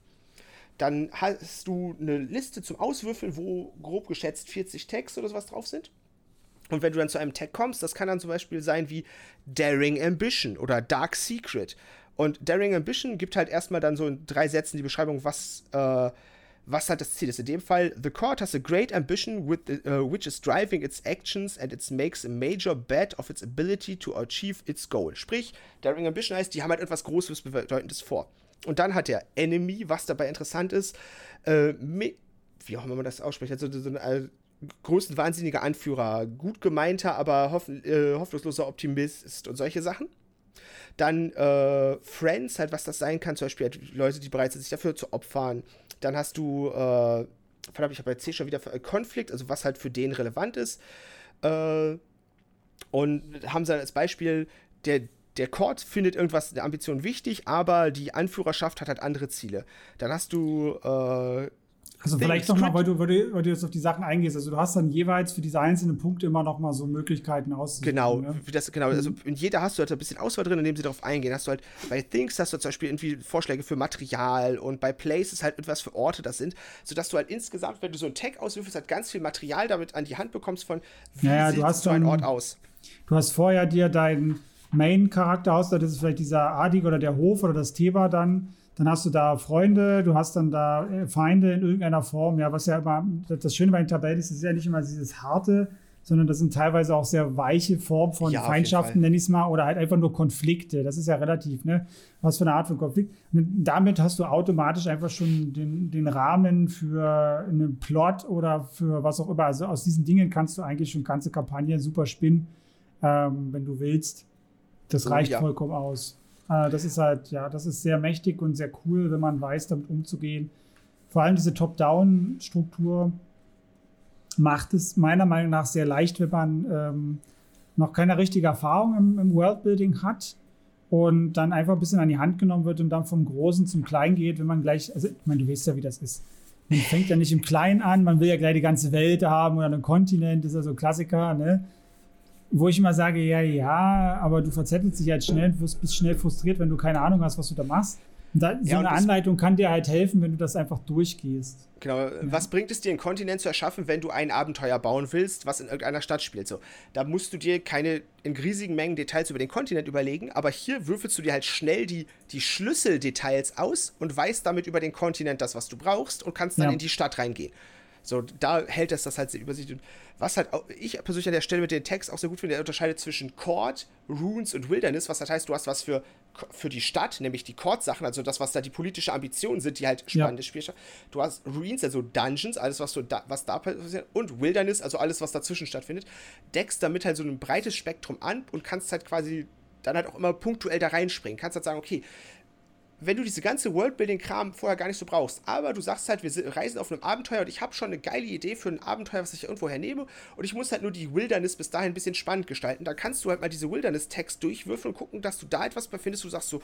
Dann hast du eine Liste zum Auswürfeln, wo grob geschätzt 40 Tags oder sowas drauf sind. Und wenn du dann zu einem Tag kommst, das kann dann zum Beispiel sein wie Daring Ambition oder Dark Secret. Und Daring Ambition gibt halt erstmal dann so in drei Sätzen die Beschreibung, was, äh, was halt das Ziel ist. In dem Fall, the court has a great ambition with the, uh, which is driving its actions and it makes a major bet of its ability to achieve its goal. Sprich, Daring Ambition heißt, die haben halt etwas Großes, Bedeutendes vor. Und dann hat der Enemy, was dabei interessant ist, äh, wie auch immer man das ausspricht, also so ein äh, größten wahnsinniger Anführer, gut gemeinter, aber hoff, äh, hoffnungsloser Optimist und solche Sachen. Dann äh, Friends, halt, was das sein kann, zum Beispiel halt Leute, die bereit sind, sich dafür zu opfern. Dann hast du, äh, verdammt, ich habe bei C schon wieder äh, Konflikt, also was halt für den relevant ist. Äh, und haben sie dann als Beispiel, der, der Court findet irgendwas der Ambition wichtig, aber die Anführerschaft hat halt andere Ziele. Dann hast du äh, also vielleicht nochmal, weil du, weil, du, weil du jetzt auf die Sachen eingehst. Also du hast dann jeweils für diese einzelnen Punkte immer noch mal so Möglichkeiten auszusuchen. Genau, ne? das, genau. Also in jeder hast du halt ein bisschen Auswahl drin, indem sie darauf eingehen. Hast du halt bei Things hast du zum Beispiel irgendwie Vorschläge für Material und bei Places halt etwas für Orte das sind, sodass du halt insgesamt, wenn du so ein Tag auswürfelst, halt ganz viel Material damit an die Hand bekommst von wie ja, sieht so ein Ort aus. Du hast vorher dir deinen Main-Charakter aus, das ist vielleicht dieser Adig oder der Hof oder das Thema dann dann hast du da Freunde, du hast dann da äh, Feinde in irgendeiner Form. Ja, was ja immer, das Schöne bei den Tabellen ist, es ist ja nicht immer dieses harte, sondern das sind teilweise auch sehr weiche Formen von ja, Feindschaften, nenne ich es mal, oder halt einfach nur Konflikte. Das ist ja relativ, ne? Was für eine Art von Konflikt. Und damit hast du automatisch einfach schon den, den Rahmen für einen Plot oder für was auch immer. Also aus diesen Dingen kannst du eigentlich schon ganze Kampagne super spinnen, ähm, wenn du willst. Das oh, reicht ja. vollkommen aus. Äh, das ist halt, ja, das ist sehr mächtig und sehr cool, wenn man weiß, damit umzugehen. Vor allem diese Top-Down-Struktur macht es meiner Meinung nach sehr leicht, wenn man ähm, noch keine richtige Erfahrung im, im Worldbuilding hat und dann einfach ein bisschen an die Hand genommen wird und dann vom Großen zum Kleinen geht, wenn man gleich, also ich meine, du weißt ja, wie das ist. Man fängt ja nicht im Kleinen an, man will ja gleich die ganze Welt haben oder einen Kontinent, das ist ja so Klassiker, ne? Wo ich immer sage, ja, ja, aber du verzettelst dich halt schnell und bist schnell frustriert, wenn du keine Ahnung hast, was du da machst. Da, so ja, eine Anleitung kann dir halt helfen, wenn du das einfach durchgehst. Genau. Ja. Was bringt es dir, einen Kontinent zu erschaffen, wenn du ein Abenteuer bauen willst, was in irgendeiner Stadt spielt? So, da musst du dir keine in riesigen Mengen Details über den Kontinent überlegen, aber hier würfelst du dir halt schnell die, die Schlüsseldetails aus und weißt damit über den Kontinent das, was du brauchst und kannst dann ja. in die Stadt reingehen. So, da hält es das halt sehr übersichtlich. Was halt auch, ich persönlich an der Stelle mit dem Text auch sehr gut finde, der unterscheidet zwischen Court, Runes und Wilderness, was das heißt, du hast was für, für die Stadt, nämlich die Court-Sachen, also das, was da die politische Ambitionen sind, die halt spannende ja. Spiele. Du hast Ruins, also Dungeons, alles, was, so da, was da passiert, und Wilderness, also alles, was dazwischen stattfindet. Deckst damit halt so ein breites Spektrum an und kannst halt quasi dann halt auch immer punktuell da reinspringen. Kannst halt sagen, okay, wenn du diese ganze Worldbuilding-Kram vorher gar nicht so brauchst. Aber du sagst halt, wir reisen auf einem Abenteuer und ich habe schon eine geile Idee für ein Abenteuer, was ich irgendwo hernehme und ich muss halt nur die Wilderness bis dahin ein bisschen spannend gestalten. Dann kannst du halt mal diese Wilderness-Text durchwürfeln und gucken, dass du da etwas befindest. Du sagst so,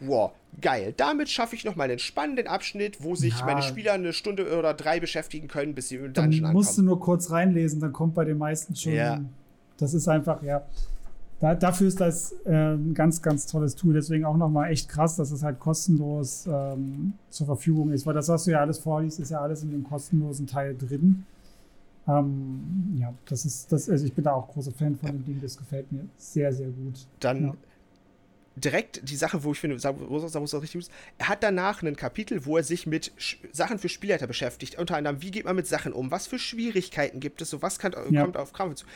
wow, geil. Damit schaffe ich nochmal einen spannenden Abschnitt, wo sich ja. meine Spieler eine Stunde oder drei beschäftigen können, bis sie im Dungeon ankommen. Dann musst du nur kurz reinlesen, dann kommt bei den meisten schon. Ja. Das ist einfach, ja da, dafür ist das äh, ein ganz, ganz tolles Tool. Deswegen auch nochmal echt krass, dass es halt kostenlos ähm, zur Verfügung ist. Weil das, was du ja alles vorliest, ist ja alles in dem kostenlosen Teil drin. Ähm, ja, das ist, das, also ich bin da auch großer Fan von dem Ding. Das gefällt mir sehr, sehr gut. Dann ja. direkt die Sache, wo ich finde, wo es richtig ist, er hat danach ein Kapitel, wo er sich mit Sachen für Spielleiter beschäftigt. Unter anderem, wie geht man mit Sachen um? Was für Schwierigkeiten gibt es? So was kann, ja. kommt auf Krampf zu?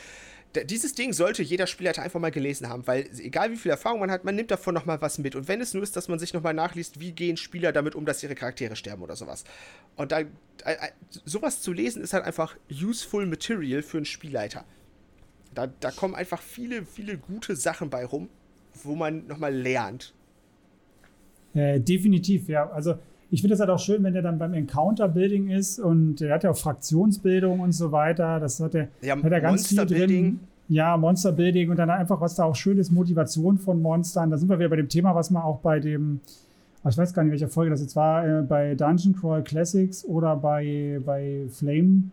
Dieses Ding sollte jeder Spieler einfach mal gelesen haben, weil egal wie viel Erfahrung man hat, man nimmt davon nochmal was mit. Und wenn es nur ist, dass man sich nochmal nachliest, wie gehen Spieler damit um, dass ihre Charaktere sterben oder sowas. Und da, äh, äh, sowas zu lesen ist halt einfach useful Material für einen Spielleiter. Da, da kommen einfach viele, viele gute Sachen bei rum, wo man nochmal lernt. Äh, definitiv, ja. Also ich finde es halt auch schön, wenn der dann beim Encounter-Building ist und der hat ja auch Fraktionsbildung und so weiter. Das hat er, ja, hat er ganz viel drin. Ja, Monster-Building und dann einfach, was da auch schön ist, Motivation von Monstern. Da sind wir wieder bei dem Thema, was man auch bei dem, ah, ich weiß gar nicht, welche Folge das jetzt war, äh, bei Dungeon Crawl Classics oder bei, bei Flame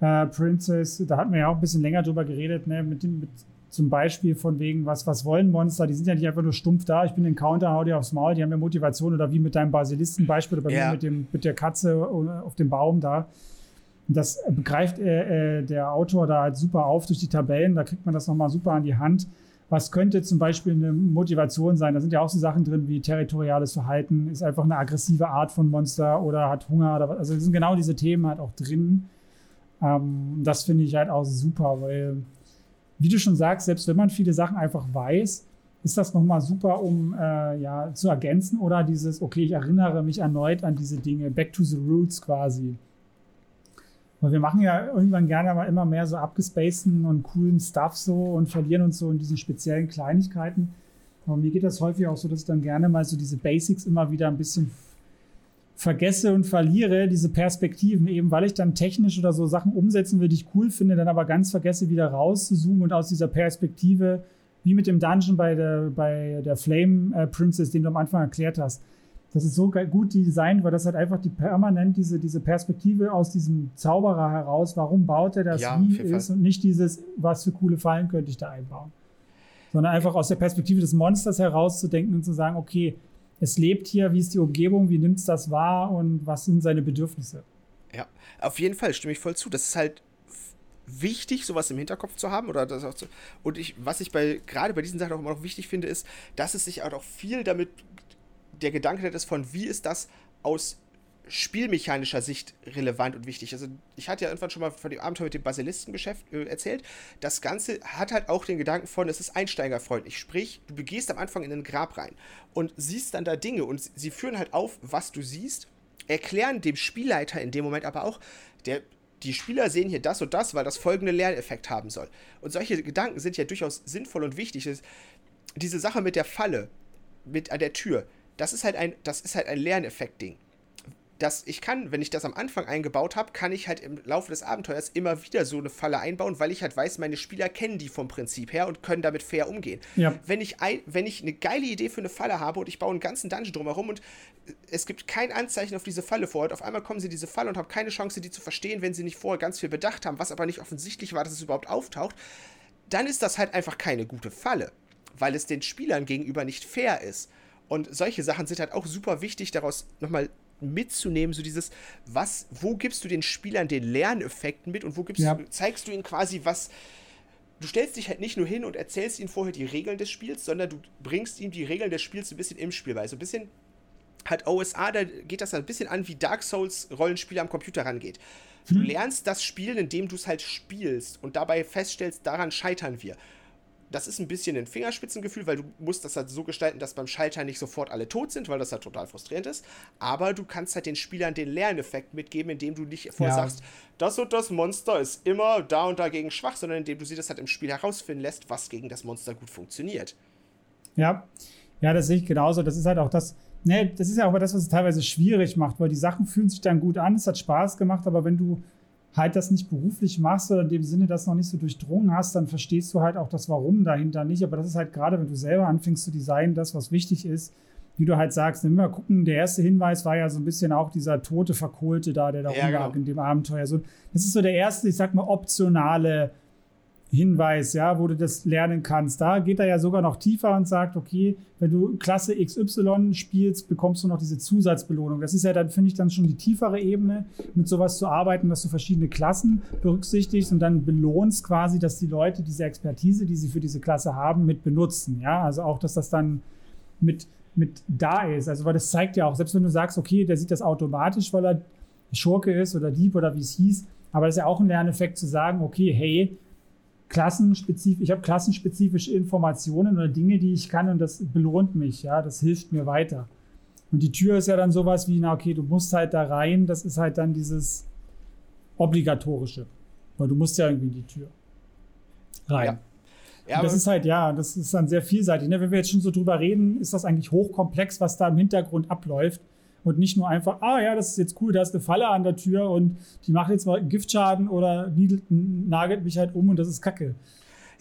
äh, Princess, da hatten wir ja auch ein bisschen länger drüber geredet, ne, mit, dem, mit zum Beispiel von wegen, was, was wollen Monster? Die sind ja nicht einfach nur stumpf da, ich bin ein Counter, hau dir aufs Maul, die haben ja Motivation oder wie mit deinem Basilisten-Beispiel oder bei ja. mir mit, dem, mit der Katze auf dem Baum da. Das begreift äh, äh, der Autor da halt super auf durch die Tabellen, da kriegt man das nochmal super an die Hand. was könnte zum Beispiel eine Motivation sein? Da sind ja auch so Sachen drin wie territoriales Verhalten, ist einfach eine aggressive Art von Monster oder hat Hunger. Oder, also sind genau diese Themen halt auch drin. Ähm, das finde ich halt auch super, weil, wie du schon sagst, selbst wenn man viele Sachen einfach weiß, ist das nochmal super, um äh, ja, zu ergänzen oder dieses, okay, ich erinnere mich erneut an diese Dinge, back to the roots quasi. Weil wir machen ja irgendwann gerne mal immer mehr so abgespaceden und coolen Stuff so und verlieren uns so in diesen speziellen Kleinigkeiten. Aber mir geht das häufig auch so, dass ich dann gerne mal so diese Basics immer wieder ein bisschen vergesse und verliere, diese Perspektiven, eben weil ich dann technisch oder so Sachen umsetzen will, die ich cool finde, dann aber ganz vergesse, wieder rauszuzoomen und aus dieser Perspektive, wie mit dem Dungeon bei der, bei der Flame äh, Princess, den du am Anfang erklärt hast, das ist so gut designt, weil das halt einfach die permanent diese, diese Perspektive aus diesem Zauberer heraus, warum baut er das, ja, wie ist und nicht dieses, was für coole Fallen könnte ich da einbauen. Sondern einfach aus der Perspektive des Monsters herauszudenken und zu sagen, okay, es lebt hier, wie ist die Umgebung, wie nimmt es das wahr und was sind seine Bedürfnisse. Ja, auf jeden Fall stimme ich voll zu. Das ist halt wichtig, sowas im Hinterkopf zu haben oder das auch zu, und ich, was ich bei gerade bei diesen Sachen auch immer noch wichtig finde, ist, dass es sich auch viel damit der Gedanke ist von, wie ist das aus spielmechanischer Sicht relevant und wichtig. Also ich hatte ja irgendwann schon mal von dem Abenteuer mit dem Basilisken äh, erzählt. Das Ganze hat halt auch den Gedanken von, es ist einsteigerfreundlich. Sprich, du begehst am Anfang in ein Grab rein und siehst dann da Dinge und sie führen halt auf, was du siehst, erklären dem Spielleiter in dem Moment aber auch, der die Spieler sehen hier das und das, weil das folgende Lerneffekt haben soll. Und solche Gedanken sind ja durchaus sinnvoll und wichtig. Diese Sache mit der Falle, mit an der Tür, das ist halt ein, das ist halt ein Lerneffekt-Ding. Das, ich kann, wenn ich das am Anfang eingebaut habe, kann ich halt im Laufe des Abenteuers immer wieder so eine Falle einbauen, weil ich halt weiß, meine Spieler kennen die vom Prinzip her und können damit fair umgehen. Ja. Wenn, ich ein, wenn ich eine geile Idee für eine Falle habe und ich baue einen ganzen Dungeon drumherum und es gibt kein Anzeichen auf diese Falle vor und auf einmal kommen sie diese Falle und haben keine Chance, die zu verstehen, wenn sie nicht vorher ganz viel bedacht haben, was aber nicht offensichtlich war, dass es überhaupt auftaucht, dann ist das halt einfach keine gute Falle, weil es den Spielern gegenüber nicht fair ist. Und solche Sachen sind halt auch super wichtig, daraus nochmal mitzunehmen, so dieses, was, wo gibst du den Spielern den Lerneffekten mit und wo gibst ja. du, zeigst du ihnen quasi, was. Du stellst dich halt nicht nur hin und erzählst ihnen vorher die Regeln des Spiels, sondern du bringst ihnen die Regeln des Spiels ein bisschen im Spiel bei. So ein bisschen hat OSA, da geht das ein bisschen an, wie Dark Souls Rollenspiel am Computer rangeht. Du hm. lernst das Spielen, indem du es halt spielst und dabei feststellst, daran scheitern wir das ist ein bisschen ein Fingerspitzengefühl, weil du musst das halt so gestalten, dass beim Schalter nicht sofort alle tot sind, weil das halt total frustrierend ist. Aber du kannst halt den Spielern den Lerneffekt mitgeben, indem du nicht vorher ja. sagst, das und das Monster ist immer da und dagegen schwach, sondern indem du sie das halt im Spiel herausfinden lässt, was gegen das Monster gut funktioniert. Ja, ja, das sehe ich genauso. Das ist halt auch das, ne, das ist ja auch das, was es teilweise schwierig macht, weil die Sachen fühlen sich dann gut an, es hat Spaß gemacht, aber wenn du halt das nicht beruflich machst oder in dem Sinne das noch nicht so durchdrungen hast, dann verstehst du halt auch das Warum dahinter nicht. Aber das ist halt gerade, wenn du selber anfängst zu designen, das, was wichtig ist, wie du halt sagst, nimm mal gucken, der erste Hinweis war ja so ein bisschen auch dieser tote Verkohlte da, der da ja, rumlag genau. in dem Abenteuer. So, das ist so der erste, ich sag mal, optionale Hinweis, ja, wo du das lernen kannst. Da geht er ja sogar noch tiefer und sagt, okay, wenn du Klasse XY spielst, bekommst du noch diese Zusatzbelohnung. Das ist ja dann, finde ich, dann schon die tiefere Ebene, mit sowas zu arbeiten, dass du verschiedene Klassen berücksichtigst und dann belohnst quasi, dass die Leute diese Expertise, die sie für diese Klasse haben, mit benutzen. Ja, also auch, dass das dann mit, mit da ist. Also, weil das zeigt ja auch, selbst wenn du sagst, okay, der sieht das automatisch, weil er Schurke ist oder Dieb oder wie es hieß, aber das ist ja auch ein Lerneffekt zu sagen, okay, hey, klassenspezifisch, ich habe klassenspezifische Informationen oder Dinge, die ich kann und das belohnt mich, ja, das hilft mir weiter. Und die Tür ist ja dann sowas wie, na okay, du musst halt da rein, das ist halt dann dieses obligatorische, weil du musst ja irgendwie in die Tür rein. Ja. Ja, das ist halt, ja, das ist dann sehr vielseitig. Ne? Wenn wir jetzt schon so drüber reden, ist das eigentlich hochkomplex, was da im Hintergrund abläuft und nicht nur einfach, ah ja, das ist jetzt cool, da ist eine Falle an der Tür und die macht jetzt mal Giftschaden oder niedelt, nagelt mich halt um und das ist Kacke.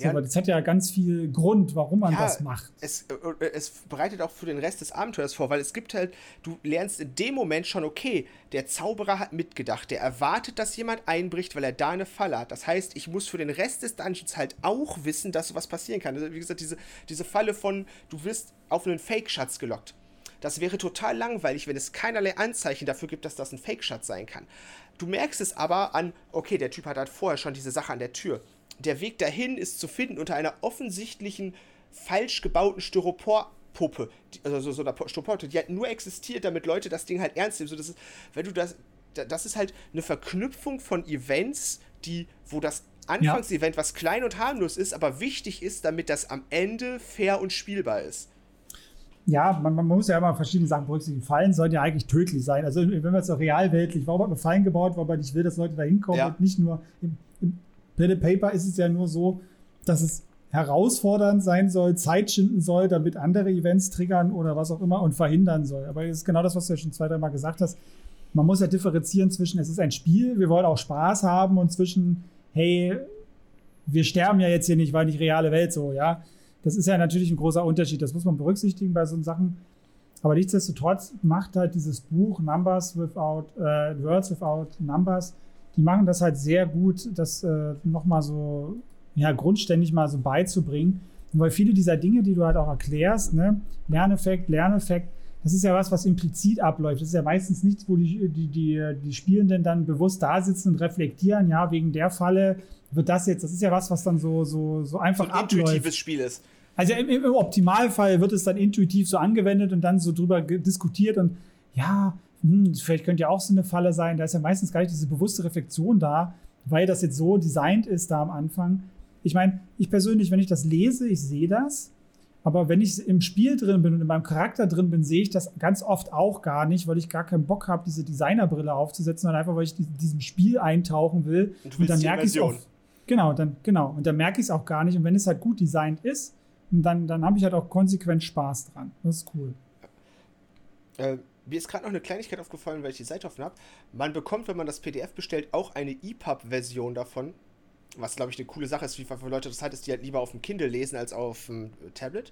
So, ja, aber das hat ja ganz viel Grund, warum man ja, das macht. Es, äh, es bereitet auch für den Rest des Abenteuers vor, weil es gibt halt, du lernst in dem Moment schon, okay, der Zauberer hat mitgedacht, der erwartet, dass jemand einbricht, weil er da eine Falle hat. Das heißt, ich muss für den Rest des Dungeons halt auch wissen, dass sowas passieren kann. Also, wie gesagt, diese, diese Falle von, du wirst auf einen Fake-Schatz gelockt. Das wäre total langweilig, wenn es keinerlei Anzeichen dafür gibt, dass das ein Fake-Schatz sein kann. Du merkst es aber an, okay, der Typ hat halt vorher schon diese Sache an der Tür. Der Weg dahin ist zu finden unter einer offensichtlichen falsch gebauten Styroporpuppe, also so, so einer Styroporpuppe, die halt nur existiert, damit Leute das Ding halt ernst nehmen. So, das ist, wenn du das, das ist halt eine Verknüpfung von Events, die, wo das Anfangsevent, ja. was klein und harmlos ist, aber wichtig ist, damit das am Ende fair und spielbar ist. Ja, man, man muss ja immer verschiedene Sachen berücksichtigen. Fallen sollen ja eigentlich tödlich sein. Also, wenn man es auch realweltlich, warum hat man Fallen gebaut, weil man nicht will, dass Leute da hinkommen ja. und nicht nur im, im Pen Paper ist es ja nur so, dass es herausfordernd sein soll, Zeit schinden soll, damit andere Events triggern oder was auch immer und verhindern soll. Aber das ist genau das, was du ja schon zwei, drei Mal gesagt hast. Man muss ja differenzieren zwischen, es ist ein Spiel, wir wollen auch Spaß haben und zwischen, hey, wir sterben ja jetzt hier nicht, weil nicht reale Welt so, ja. Das ist ja natürlich ein großer Unterschied. Das muss man berücksichtigen bei so Sachen. Aber nichtsdestotrotz macht halt dieses Buch Numbers Without, äh, Words Without Numbers, die machen das halt sehr gut, das äh, nochmal so, ja, grundständig mal so beizubringen. Und weil viele dieser Dinge, die du halt auch erklärst, ne, Lerneffekt, Lerneffekt, das ist ja was, was implizit abläuft. Das ist ja meistens nichts, wo die, die, die, die Spielenden dann bewusst da sitzen und reflektieren, ja, wegen der Falle wird das jetzt, das ist ja was, was dann so, so, so einfach so ein abläuft. intuitives Spiel ist. Also im, im, Optimalfall wird es dann intuitiv so angewendet und dann so drüber diskutiert und ja, hm, vielleicht könnte ja auch so eine Falle sein. Da ist ja meistens gar nicht diese bewusste Reflexion da, weil das jetzt so designt ist da am Anfang. Ich meine, ich persönlich, wenn ich das lese, ich sehe das, aber wenn ich im Spiel drin bin und in meinem Charakter drin bin, sehe ich das ganz oft auch gar nicht, weil ich gar keinen Bock habe, diese Designerbrille aufzusetzen, sondern einfach, weil ich in diesem Spiel eintauchen will. Und, und dann merke ich es Genau, dann, genau. Und dann merke ich es auch gar nicht. Und wenn es halt gut designt ist, dann, dann habe ich halt auch konsequent Spaß dran. Das ist cool. Äh, mir ist gerade noch eine Kleinigkeit aufgefallen, weil ich die Seite offen habe. Man bekommt, wenn man das PDF bestellt, auch eine EPUB-Version davon. Was, glaube ich, eine coole Sache ist, wie für Leute das halt ist, die halt lieber auf dem Kindle lesen als auf dem Tablet.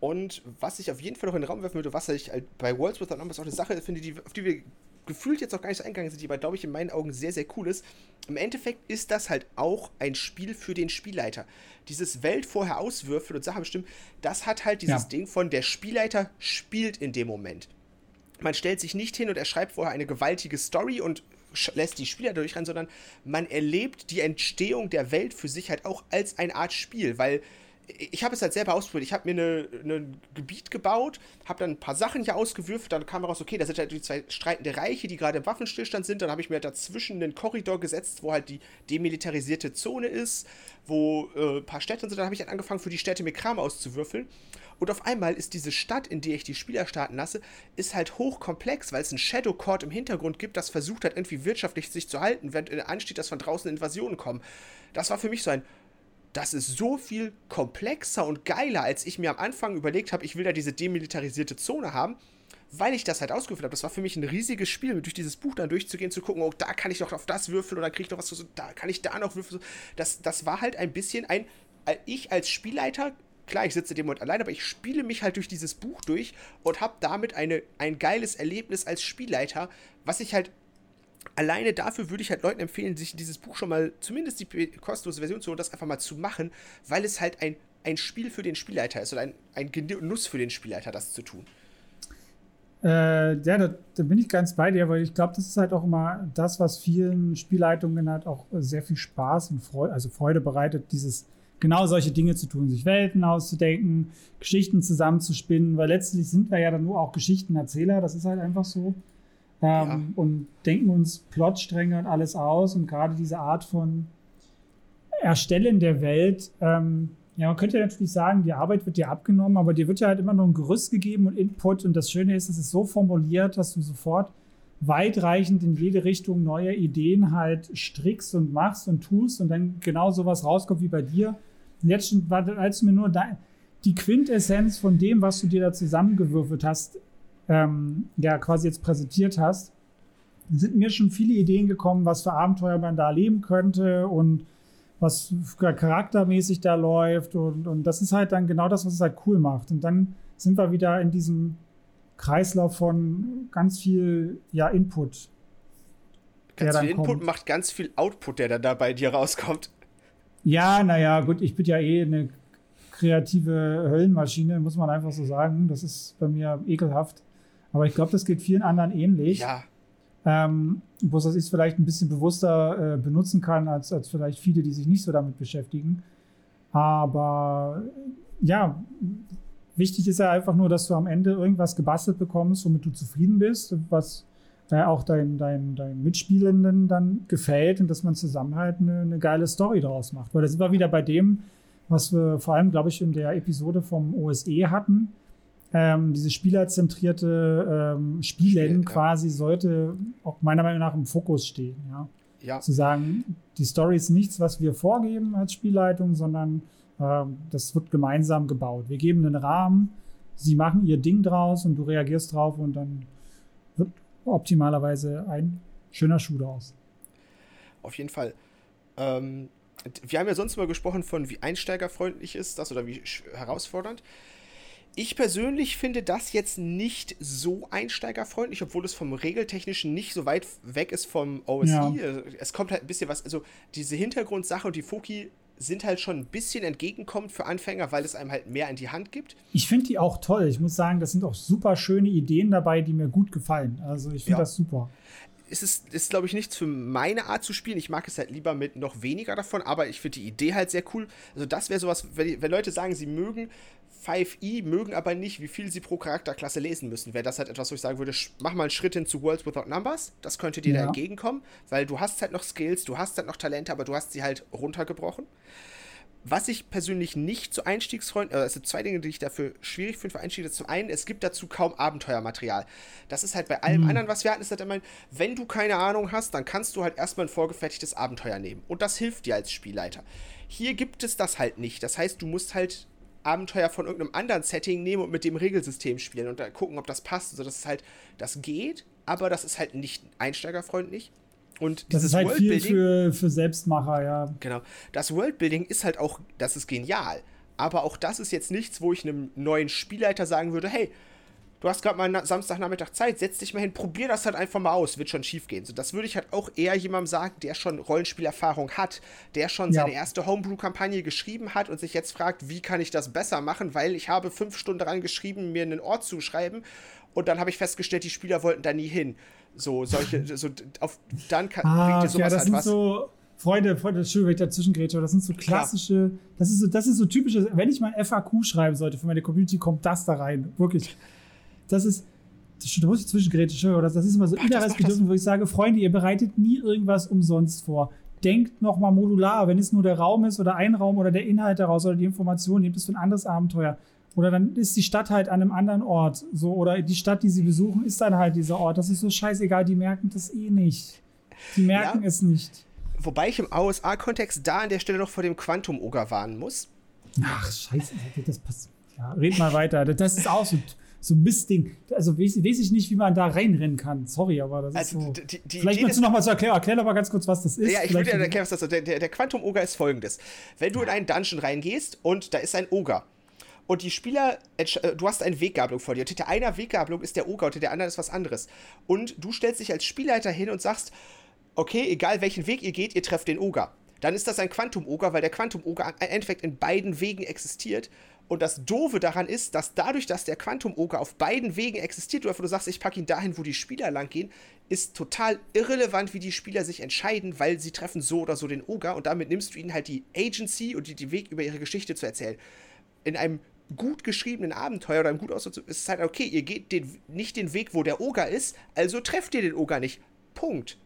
Und was ich auf jeden Fall noch in den Raum werfen würde, was ich halt bei Worlds Without Numbers auch eine Sache finde, die, auf die wir gefühlt jetzt auch gar nicht so eingegangen sind, die aber, glaube ich, in meinen Augen sehr, sehr cool ist. Im Endeffekt ist das halt auch ein Spiel für den Spielleiter. Dieses Welt vorher auswürfeln und Sachen bestimmen, das hat halt dieses ja. Ding von der Spielleiter spielt in dem Moment. Man stellt sich nicht hin und er schreibt vorher eine gewaltige Story und lässt die Spieler durchrennen, sondern man erlebt die Entstehung der Welt für sich halt auch als eine Art Spiel, weil ich habe es halt selber ausprobiert. Ich habe mir ein Gebiet gebaut, habe dann ein paar Sachen hier ausgewürfelt, dann kam raus, okay, da sind halt die zwei streitende Reiche, die gerade im Waffenstillstand sind. Dann habe ich mir halt dazwischen einen Korridor gesetzt, wo halt die demilitarisierte Zone ist, wo äh, ein paar Städte sind. Dann habe ich halt angefangen, für die Städte mir Kram auszuwürfeln. Und auf einmal ist diese Stadt, in der ich die Spieler starten lasse, ist halt hochkomplex, weil es ein Shadow Court im Hintergrund gibt, das versucht hat, irgendwie wirtschaftlich sich zu halten, während ansteht, dass von draußen Invasionen kommen. Das war für mich so ein, das ist so viel komplexer und geiler, als ich mir am Anfang überlegt habe, ich will da diese demilitarisierte Zone haben, weil ich das halt ausgeführt habe. Das war für mich ein riesiges Spiel, durch dieses Buch dann durchzugehen, zu gucken, oh, da kann ich noch auf das würfeln oder kriege ich noch was, da kann ich da noch würfeln. Das, das war halt ein bisschen ein, ich als Spielleiter, klar, ich sitze dem Moment allein, aber ich spiele mich halt durch dieses Buch durch und habe damit eine, ein geiles Erlebnis als Spielleiter, was ich halt alleine dafür würde ich halt Leuten empfehlen, sich dieses Buch schon mal, zumindest die kostenlose Version zu holen, das einfach mal zu machen, weil es halt ein, ein Spiel für den Spielleiter ist oder ein, ein Genuss für den Spielleiter, das zu tun. Äh, ja, da, da, bin ich ganz bei dir, weil ich glaube, das ist halt auch immer das, was vielen Spielleitungen halt auch sehr viel Spaß und Freude, also Freude bereitet, dieses genau solche Dinge zu tun, sich Welten auszudenken, Geschichten zusammenzuspinnen, weil letztlich sind wir ja dann nur auch Geschichtenerzähler, das ist halt einfach so ähm, ja. und denken uns Plotstränge und alles aus und gerade diese Art von Erstellen der Welt, ähm, ja, man könnte natürlich sagen, die Arbeit wird dir abgenommen, aber dir wird ja halt immer noch ein Gerüst gegeben und Input und das Schöne ist, es ist so formuliert, dass du sofort weitreichend in jede Richtung neue Ideen halt strickst und machst und tust und dann genau sowas rauskommt wie bei dir. Und jetzt, als du mir nur die Quintessenz von dem, was du dir da zusammengewürfelt hast, ähm, ja quasi jetzt präsentiert hast, sind mir schon viele Ideen gekommen, was für Abenteuer man da erleben könnte und was charaktermäßig da läuft. Und, und das ist halt dann genau das, was es halt cool macht. Und dann sind wir wieder in diesem Kreislauf von ganz viel ja, Input. Ganz viel Input kommt. macht ganz viel Output, der dann da bei dir rauskommt. Ja, naja, gut, ich bin ja eh eine kreative Höllenmaschine, muss man einfach so sagen. Das ist bei mir ekelhaft. Aber ich glaube, das geht vielen anderen ähnlich. Ja. Ähm, bloß, dass ich es vielleicht ein bisschen bewusster äh, benutzen kann, als, als vielleicht viele, die sich nicht so damit beschäftigen. Aber ja, wichtig ist ja einfach nur, dass du am Ende irgendwas gebastelt bekommst, womit du zufrieden bist, was äh, auch deinen dein, dein Mitspielenden dann gefällt und dass man zusammen halt eine, eine geile Story daraus macht. Weil da sind wir wieder bei dem, was wir vor allem, glaube ich, in der Episode vom OSE hatten. Ähm, diese spielerzentrierte ähm, Spielen Spiel, quasi ja. sollte auch meiner Meinung nach im Fokus stehen. Ja? ja. Zu sagen, die Story ist nichts, was wir vorgeben als Spielleitung, sondern äh, das wird gemeinsam gebaut. Wir geben einen Rahmen, sie machen ihr Ding draus und du reagierst drauf und dann wird optimalerweise ein schöner Schuh daraus. Auf jeden Fall. Ähm, wir haben ja sonst mal gesprochen von, wie einsteigerfreundlich ist das oder wie herausfordernd. Ich persönlich finde das jetzt nicht so einsteigerfreundlich, obwohl es vom Regeltechnischen nicht so weit weg ist vom OSI. Ja. Also, es kommt halt ein bisschen was, also diese Hintergrundsache und die Foki sind halt schon ein bisschen entgegenkommend für Anfänger, weil es einem halt mehr in die Hand gibt. Ich finde die auch toll. Ich muss sagen, das sind auch super schöne Ideen dabei, die mir gut gefallen. Also ich finde ja. das super es ist, ist glaube ich, nichts für meine Art zu spielen. Ich mag es halt lieber mit noch weniger davon, aber ich finde die Idee halt sehr cool. Also, das wäre sowas, wenn, wenn, Leute sagen, sie mögen 5e, mögen aber nicht, wie viel sie pro Charakterklasse lesen müssen, wäre das halt etwas, wo ich sagen würde, mach mal einen Schritt hin zu Worlds Without Numbers. Das könnte dir ja. da entgegenkommen, weil du hast halt noch Skills, du hast halt noch Talente, aber du hast sie halt runtergebrochen. Was ich persönlich nicht zu Einstiegsfreunden, also zwei Dinge, die ich dafür schwierig finde für Einstieg, zum einen, es gibt dazu kaum Abenteuermaterial. Das ist halt bei allem mhm. anderen, was wir hatten, ist halt immer, wenn du keine Ahnung hast, dann kannst du halt erstmal ein vorgefertigtes Abenteuer nehmen. Und das hilft dir als Spielleiter. Hier gibt es das halt nicht. Das heißt, du musst halt Abenteuer von irgendeinem anderen Setting nehmen und mit dem Regelsystem spielen und dann gucken, ob das passt. Also das ist halt, das geht, aber das ist halt nicht einsteigerfreundlich. Und das ist halt viel für, für Selbstmacher, ja. Genau. Das Worldbuilding ist halt auch, das ist genial. Aber auch das ist jetzt nichts, wo ich einem neuen Spielleiter sagen würde, hey, du hast gerade mal Samstagnachmittag Zeit, setz dich mal hin, probier das halt einfach mal aus, wird schon schief gehen. So, das würde ich halt auch eher jemandem sagen, der schon Rollenspielerfahrung hat, der schon ja. seine erste Homebrew-Kampagne geschrieben hat und sich jetzt fragt, wie kann ich das besser machen, weil ich habe fünf Stunden daran geschrieben, mir einen Ort zu schreiben und dann habe ich festgestellt, die Spieler wollten da nie hin. So, solche, so, auf, dann kann, ah, bringt dir sowas ja, das halt sind was. So Freunde, Freunde, Entschuldigung, wenn ich dazwischen grätsche, das sind so klassische, das ist so, das ist so typische, wenn ich mal FAQ schreiben sollte für meine Community, kommt das da rein. Wirklich. Das ist, da muss ich zwischengrätschen, das, das ist immer so inneres Bedürfnis, wo ich sage, Freunde, ihr bereitet nie irgendwas umsonst vor. Denkt nochmal modular, wenn es nur der Raum ist oder ein Raum oder der Inhalt daraus oder die Information, nehmt es für ein anderes Abenteuer. Oder dann ist die Stadt halt an einem anderen Ort. So, oder die Stadt, die sie besuchen, ist dann halt dieser Ort. Das ist so scheißegal, die merken das eh nicht. Die merken ja. es nicht. Wobei ich im ASA-Kontext da an der Stelle noch vor dem Quantum-Oger warnen muss. Ach, scheiße, das passt. Ja, red mal weiter. Das ist auch so, so ein Mistding. Also weiß, weiß, ich nicht, wie man da reinrennen kann. Sorry, aber das also ist so. Die, die Vielleicht möchtest du noch mal zu erklären. Erklär doch mal ganz kurz, was das ist. Ja, ich würde dir erklären, was das ist. Der, der, der Quantum-Oger ist folgendes. Wenn du in einen Dungeon reingehst und da ist ein Oger und die Spieler, äh, du hast eine Weggabelung vor dir. Und hinter einer Weggabelung ist der Oger, und hinter der anderen ist was anderes. Und du stellst dich als Spielleiter hin und sagst, okay, egal welchen Weg ihr geht, ihr trefft den Oger. Dann ist das ein Quantum-Oger, weil der Quantum-Oger im Endeffekt in beiden Wegen existiert. Und das Doofe daran ist, dass dadurch, dass der Quantum-Oger auf beiden Wegen existiert, du einfach du sagst, ich packe ihn dahin, wo die Spieler lang gehen, ist total irrelevant, wie die Spieler sich entscheiden, weil sie treffen so oder so den Oger und damit nimmst du ihnen halt die Agency und die, die Weg über ihre Geschichte zu erzählen. In einem gut geschriebenen Abenteuer oder einem gut aus ist es halt okay, ihr geht den, nicht den Weg, wo der Oger ist, also trefft ihr den Oger nicht. Punkt.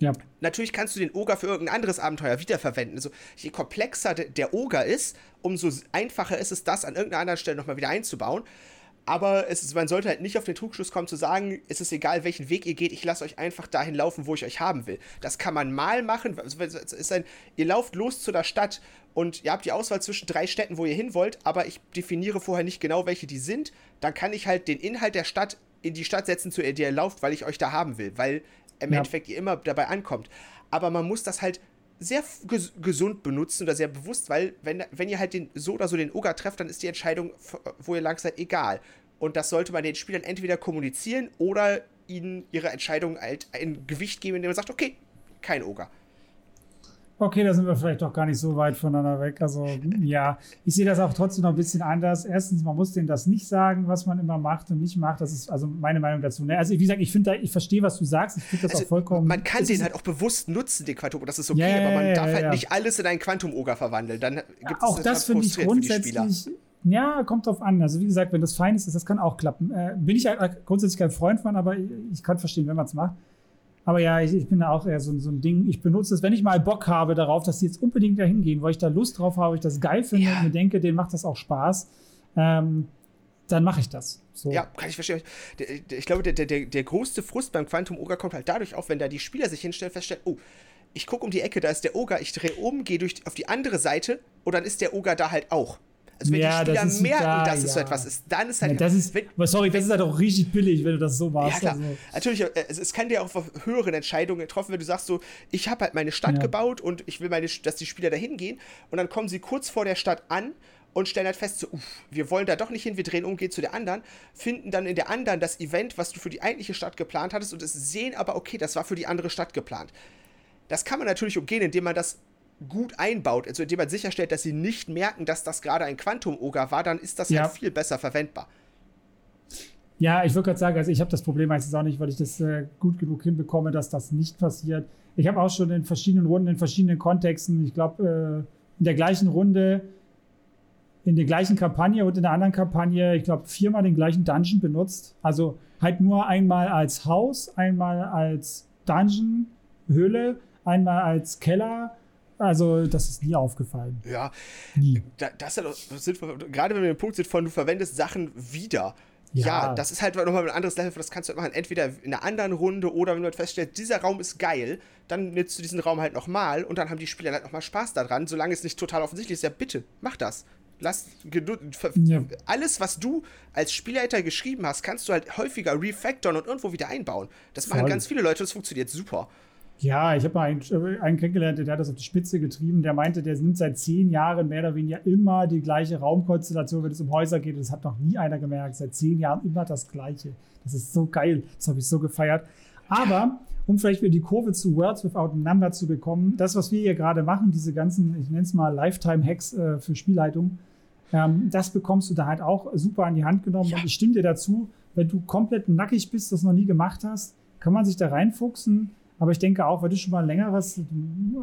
Ja. Natürlich kannst du den Oger für irgendein anderes Abenteuer wiederverwenden. Also, je komplexer der Oger ist, umso einfacher ist es, das an irgendeiner anderen Stelle nochmal wieder einzubauen. Aber ist, man sollte halt nicht auf den Trugschluss kommen zu sagen, es ist egal, welchen Weg ihr geht, ich lasse euch einfach dahin laufen, wo ich euch haben will. Das kann man mal machen. Ein, ihr lauft los zu der Stadt und ihr habt die Auswahl zwischen drei Städten, wo ihr hin wollt, aber ich definiere vorher nicht genau, welche die sind. Dann kann ich halt den Inhalt der Stadt in die Stadt setzen, zu der ihr lauft, weil ich euch da haben will, weil im ja. Endeffekt ihr immer dabei ankommt. Aber man muss das halt sehr ges gesund benutzen oder sehr bewusst, weil wenn, wenn ihr halt den, so oder so den Oger trefft, dann ist die Entscheidung, wo ihr lang seid, egal. Und das sollte man den Spielern entweder kommunizieren oder ihnen ihre Entscheidung halt ein Gewicht geben, indem man sagt, okay, kein Oger. Okay, da sind wir vielleicht doch gar nicht so weit voneinander weg. Also ja, ich sehe das auch trotzdem noch ein bisschen anders. Erstens, man muss denen das nicht sagen, was man immer macht und nicht macht. Das ist also meine Meinung dazu. Ne? Also wie gesagt, ich finde, ich verstehe, was du sagst. Ich finde das also, auch vollkommen. Man kann den halt auch bewusst nutzen, den Quantum. Das ist okay, ja, aber man ja, darf ja, halt nicht alles in einen Quantum-Oger verwandeln. Dann gibt auch es das finde ich grundsätzlich Ja, kommt drauf an. Also wie gesagt, wenn das fein ist, das kann auch klappen. Äh, bin ich halt grundsätzlich kein Freund von, aber ich, ich kann verstehen, wenn man es macht. Aber ja, ich, ich, bin da auch eher so, so, ein Ding. Ich benutze es, wenn ich mal Bock habe darauf, dass die jetzt unbedingt dahin gehen, weil ich da Lust drauf habe, ich das geil finde ja. und mir denke, denen macht das auch Spaß. Ähm, dann mache ich das. So. Ja, kann ich verstehen. Ich glaube, der, der, der größte Frust beim Quantum Ogre kommt halt dadurch auf, wenn da die Spieler sich hinstellen, feststellen, oh, ich gucke um die Ecke, da ist der Ogre, ich drehe um, gehe auf die andere Seite und dann ist der Ogre da halt auch. Also wenn ja, die Spieler das merken, da, dass es ja. so etwas ist, dann ist halt. Ja, das ist, wenn, sorry, das ist halt auch richtig billig, wenn du das so machst. Ja, klar. Also. Natürlich, äh, es, es, kann dir auch auf höheren Entscheidungen getroffen, wenn du sagst so, ich habe halt meine Stadt gebaut und ich will meine, dass die Spieler da hingehen und dann kommen sie kurz vor der Stadt an und stellen halt fest, so, uff, wir wollen da doch nicht hin, wir drehen um, gehen zu der anderen, finden dann in der anderen das Event, was du für die eigentliche Stadt geplant hattest und es sehen aber, okay, das war für die andere Stadt geplant. Das kann man natürlich umgehen, indem man das gut einbaut, also indem man sicherstellt, dass sie nicht merken, dass das gerade ein Quantum-Oger war, dann ist das ja. halt viel besser verwendbar. Ja, ich würde gerade sagen, also ich habe das Problem meistens auch nicht, weil ich das äh, gut genug hinbekomme, dass das nicht passiert. Ich habe auch schon in verschiedenen Runden, in verschiedenen Kontexten, ich glaube, äh, in der gleichen Runde in der gleichen Kampagne und in der anderen Kampagne, ich glaube, viermal den gleichen Dungeon benutzt. Also halt nur einmal als Haus, einmal als Dungeon, Höhle, einmal als Keller. Also, das ist nie aufgefallen. Ja, nie. das ist halt, gerade wenn wir den Punkt sind von, du verwendest Sachen wieder. Ja. ja, das ist halt nochmal ein anderes Level, das kannst du halt machen, entweder in einer anderen Runde oder wenn du halt feststellst, dieser Raum ist geil, dann nutzt du diesen Raum halt nochmal und dann haben die Spieler halt nochmal Spaß daran, solange es nicht total offensichtlich ist. Ja, bitte, mach das. Lass ja. alles, was du als Spielleiter geschrieben hast, kannst du halt häufiger refactoren und irgendwo wieder einbauen. Das Voll. machen ganz viele Leute, das funktioniert super. Ja, ich habe mal einen, äh, einen, kennengelernt, der hat das auf die Spitze getrieben. Der meinte, der nimmt seit zehn Jahren mehr oder weniger immer die gleiche Raumkonstellation, wenn es um Häuser geht. Das hat noch nie einer gemerkt. Seit zehn Jahren immer das Gleiche. Das ist so geil. Das habe ich so gefeiert. Aber um vielleicht wieder die Kurve zu Words Without Number zu bekommen, das, was wir hier gerade machen, diese ganzen, ich nenne es mal Lifetime-Hacks äh, für Spielleitung, ähm, das bekommst du da halt auch super an die Hand genommen. Ja. Und ich stimme dir dazu, wenn du komplett nackig bist, das noch nie gemacht hast, kann man sich da reinfuchsen. Aber ich denke auch, wenn du schon mal ein längeres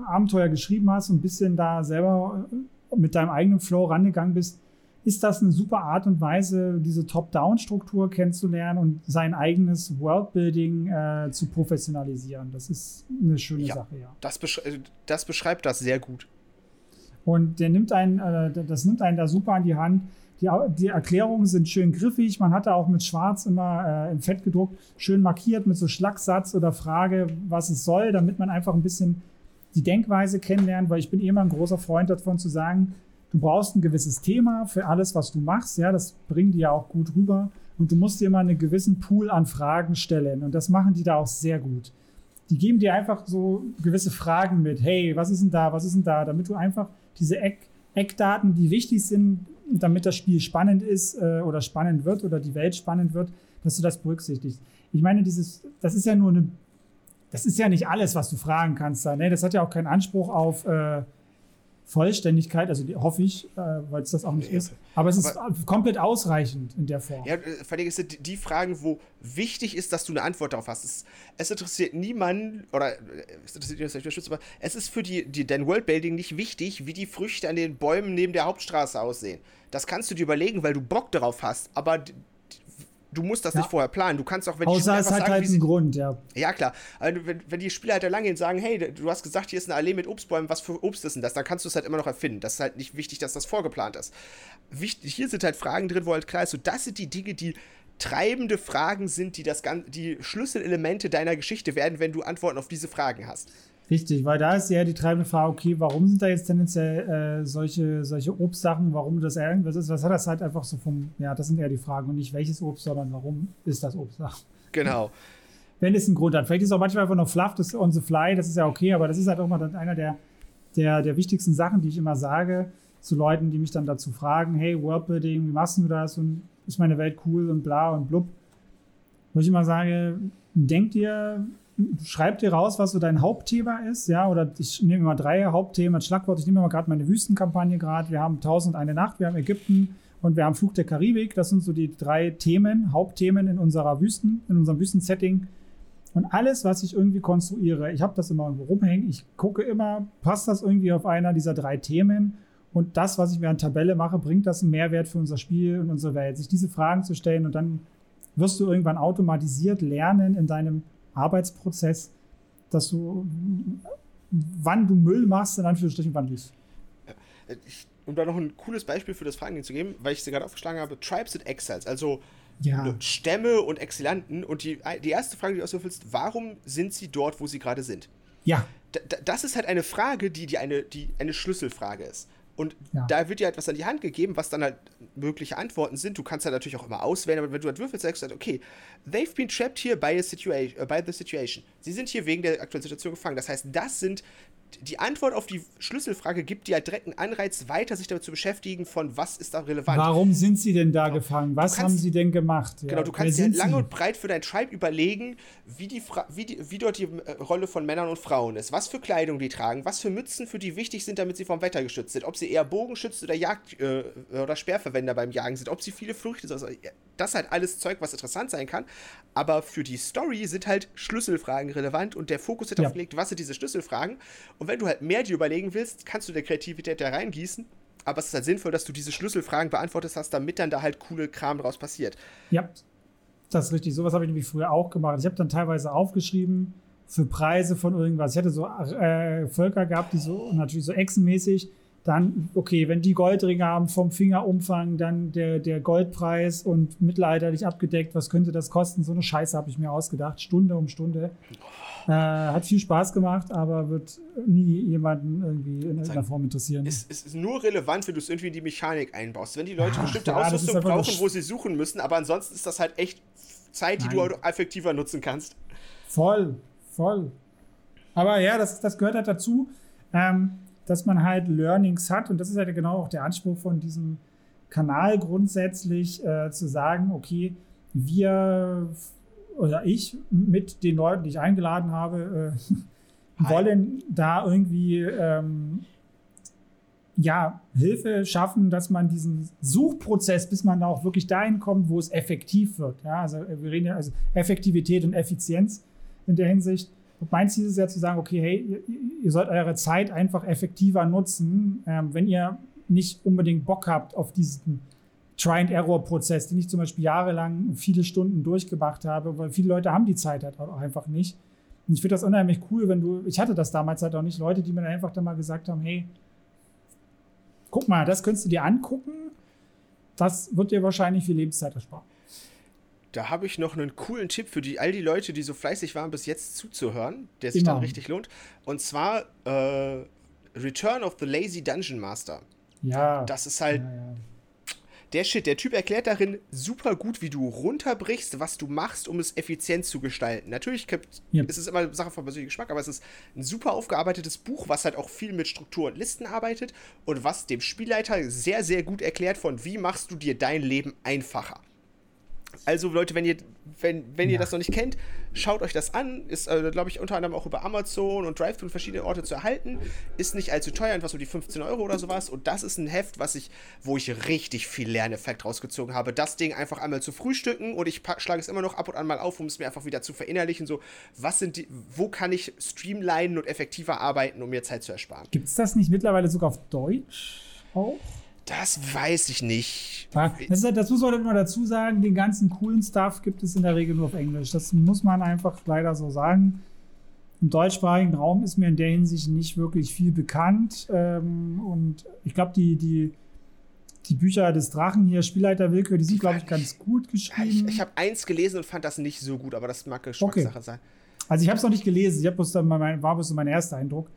Abenteuer geschrieben hast und ein bisschen da selber äh, mit deinem eigenen Flow rangegangen bist, ist das eine super Art und Weise, diese Top-Down-Struktur kennenzulernen und sein eigenes Worldbuilding äh, zu professionalisieren. Das ist eine schöne ja, Sache, ja. Das, besch das beschreibt das sehr gut. Und der nimmt einen, äh, das nimmt einen da super an die Hand. Die, die Erklärungen sind schön griffig. Man hat da auch mit Schwarz immer äh, im Fett gedruckt, schön markiert mit so Schlagsatz oder Frage, was es soll, damit man einfach ein bisschen die Denkweise kennenlernt, weil ich bin immer ein großer Freund davon zu sagen, du brauchst ein gewisses Thema für alles, was du machst. Ja, das bringen die ja auch gut rüber. Und du musst dir immer einen gewissen Pool an Fragen stellen. Und das machen die da auch sehr gut. Die geben dir einfach so gewisse Fragen mit. Hey, was ist denn da? Was ist denn da? Damit du einfach diese Eck, Eckdaten, die wichtig sind, damit das Spiel spannend ist äh, oder spannend wird oder die Welt spannend wird, dass du das berücksichtigst. Ich meine, dieses, das ist ja nur eine, das ist ja nicht alles, was du fragen kannst da. Ne? Das hat ja auch keinen Anspruch auf äh, Vollständigkeit, also die, hoffe ich, äh, weil es das auch nicht ist. Aber es ist komplett ausreichend in der Form. Ja, äh, vor allem sind die Fragen, wo wichtig ist, dass du eine Antwort darauf hast. Es, es interessiert niemanden, oder äh, es interessiert nicht, dass aber es ist für die, die, dein Worldbuilding nicht wichtig, wie die Früchte an den Bäumen neben der Hauptstraße aussehen. Das kannst du dir überlegen, weil du Bock darauf hast. Aber du musst das ja. nicht vorher planen. Du kannst auch, wenn Außer die es hat sagen, halt einen Grund, ja. Ja, klar. Also, wenn, wenn die Spieler halt da lang gehen und sagen, hey, du hast gesagt, hier ist eine Allee mit Obstbäumen, was für Obst ist denn das? Dann kannst du es halt immer noch erfinden. Das ist halt nicht wichtig, dass das vorgeplant ist. Wichtig, hier sind halt Fragen drin, wo halt klar ist, so, das sind die Dinge, die treibende Fragen sind, die das die Schlüsselelemente deiner Geschichte werden, wenn du Antworten auf diese Fragen hast. Richtig, weil da ist ja die treibende Frage, okay, warum sind da jetzt tendenziell äh, solche, solche Obstsachen, warum das irgendwas ist, was hat das halt einfach so vom, ja, das sind eher die Fragen und nicht welches Obst, sondern warum ist das Obst da? Genau. Wenn es einen Grund hat. Vielleicht ist es auch manchmal einfach noch fluff, das on the fly, das ist ja okay, aber das ist halt auch mal einer der, der, der wichtigsten Sachen, die ich immer sage zu Leuten, die mich dann dazu fragen, hey, Worldbuilding, wie machst du das und ist meine Welt cool und bla und blub. Wo ich immer sage, denk dir, schreib dir raus, was so dein Hauptthema ist, ja, oder ich nehme mal drei Hauptthemen als Schlagwort. Ich nehme mal gerade meine Wüstenkampagne gerade. Wir haben Tausend eine Nacht, wir haben Ägypten und wir haben Flug der Karibik. Das sind so die drei Themen, Hauptthemen in unserer Wüsten, in unserem Wüstensetting. Und alles, was ich irgendwie konstruiere, ich habe das immer irgendwo rumhängen. Ich gucke immer, passt das irgendwie auf einer dieser drei Themen Und das, was ich mir an Tabelle mache, bringt das einen Mehrwert für unser Spiel und unsere Welt? Sich diese Fragen zu stellen und dann wirst du irgendwann automatisiert lernen in deinem Arbeitsprozess, dass du, wann du Müll machst, in Anführungsstrichen, wann nicht. Ich, um da noch ein cooles Beispiel für das Fragen zu geben, weil ich sie gerade aufgeschlagen habe, Tribes and Exiles, also ja. Stämme und Exilanten. Und die, die erste Frage, die du ausfüllst, warum sind sie dort, wo sie gerade sind? Ja. D das ist halt eine Frage, die, die, eine, die eine Schlüsselfrage ist. Und Ja. da wird dir etwas an die Hand gegeben, was dann halt mögliche Antworten sind. Du kannst halt natürlich auch immer auswählen, aber wenn du halt würfelst, sagst du halt, okay, they've been trapped here by, a situation, äh, by the situation. Sie sind hier wegen der aktuellen Situation gefangen. Das heißt, das sind die Antwort auf die Schlüsselfrage gibt dir halt direkt einen Anreiz, weiter sich damit zu beschäftigen, von was ist da relevant. Warum sind sie denn da gefangen? Was Genau. kannst- haben sie denn gemacht? Ja, Genau, du kannst dir sind lang sie? und breit für dein Tribe überlegen, wie, die wie, die, wie dort die äh, Rolle von Männern und Frauen ist, was für Kleidung die tragen, was für Mützen für die wichtig sind, damit sie vom Wetter geschützt sind, ob sie eher Bogenschütze oder Jagd- äh, oder Speerverwender beim Jagen sind, ob sie viele Früchte, also das ist halt alles Zeug, was interessant sein kann, aber für die Story sind halt Schlüsselfragen relevant und der Fokus wird Ja. darauf gelegt, was sind diese Schlüsselfragen und wenn du halt mehr dir überlegen willst, kannst du der Kreativität da reingießen, aber es ist halt sinnvoll, dass du diese Schlüsselfragen beantwortet hast, damit dann da halt coole Kram draus passiert. Ja, das ist richtig. Sowas habe ich nämlich früher auch gemacht. Ich habe dann teilweise aufgeschrieben für Preise von irgendwas. Ich hatte so äh, Völker gehabt, die so natürlich so echsenmäßig. Dann, okay, wenn die Goldringe haben vom Fingerumfang, dann der, der Goldpreis und mittelalterlich abgedeckt, was könnte das kosten? So eine Scheiße habe ich mir ausgedacht, Stunde um Stunde. Äh, hat viel Spaß gemacht, aber wird nie jemanden irgendwie in irgendeiner Form interessieren. Es, es ist nur relevant, wenn du es irgendwie in die Mechanik einbaust. Wenn die Leute Ach, bestimmte ja, ist Ausrüstung brauchen, wo sie suchen müssen, aber ansonsten ist das halt echt Zeit, die Nein. du effektiver nutzen kannst. Voll, voll. Aber ja, das, das gehört halt dazu, ähm, dass man halt Learnings hat. Und das ist halt genau auch der Anspruch von diesem Kanal grundsätzlich, äh, zu sagen, okay, wir oder ich mit den Leuten, die ich eingeladen habe, äh, wollen da irgendwie ähm, ja, Hilfe schaffen, dass man diesen Suchprozess, bis man da auch wirklich dahin kommt, wo es effektiv wird. Ja, also wir reden ja also Effektivität und Effizienz in der Hinsicht. Und mein Ziel ist ja zu sagen, okay, hey, ihr, ihr sollt eure Zeit einfach effektiver nutzen, ähm, wenn ihr nicht unbedingt Bock habt auf diesen Try-and-Error-Prozess, den ich zum Beispiel jahrelang viele Stunden durchgemacht habe, weil viele Leute haben die Zeit halt auch einfach nicht. Und ich finde das unheimlich cool, wenn du, ich hatte das damals halt auch nicht, Leute, die mir dann einfach dann mal gesagt haben, hey, guck mal, das könntest du dir angucken, das wird dir wahrscheinlich viel Lebenszeit ersparen. Da habe ich noch einen coolen Tipp für die, all die Leute, die so fleißig waren, bis jetzt zuzuhören, der sich dann Immer. richtig lohnt. Und zwar äh, Return of the Lazy Dungeon Master. Ja. Das ist halt ja, ja. der Shit. Der Typ erklärt darin super gut, wie du runterbrichst, was du machst, um es effizient zu gestalten. Natürlich Ja. ist es immer Sache von persönlichem Geschmack, aber es ist ein super aufgearbeitetes Buch, was halt auch viel mit Struktur und Listen arbeitet und was dem Spielleiter sehr, sehr gut erklärt von, wie machst du dir dein Leben einfacher. Also Leute, wenn ihr, wenn, wenn ihr Ja. das noch nicht kennt, schaut euch das an. Ist, äh, glaube ich, unter anderem auch über Amazon und Drive und verschiedene Orte zu erhalten. Ist nicht allzu teuer, etwas um die 15 Euro oder sowas. Und das ist ein Heft, was ich, wo ich richtig viel Lerneffekt rausgezogen habe. Das Ding einfach einmal zu frühstücken und ich schlage es immer noch ab und an mal auf, um es mir einfach wieder zu verinnerlichen. So, was sind die, wo kann ich streamlinen und effektiver arbeiten, um mir Zeit zu ersparen? Gibt es das nicht mittlerweile sogar auf Deutsch auch? Das weiß ich nicht. Das, halt- das muss man immer dazu sagen, den ganzen coolen Stuff gibt es in der Regel nur auf Englisch. Das muss man einfach leider so sagen. Im deutschsprachigen Raum ist mir in der Hinsicht nicht wirklich viel bekannt. Ähm, und ich glaube, die, die, die Bücher des Drachen hier, Spielleiter Willkür, die sind, glaube ich, ganz gut geschrieben. ich ich habe eins gelesen und fand das nicht so gut, aber das mag Geschmackssache sein. Also ich habe es noch nicht gelesen, ich bloß dann mein, war bloß so mein erster Eindruck.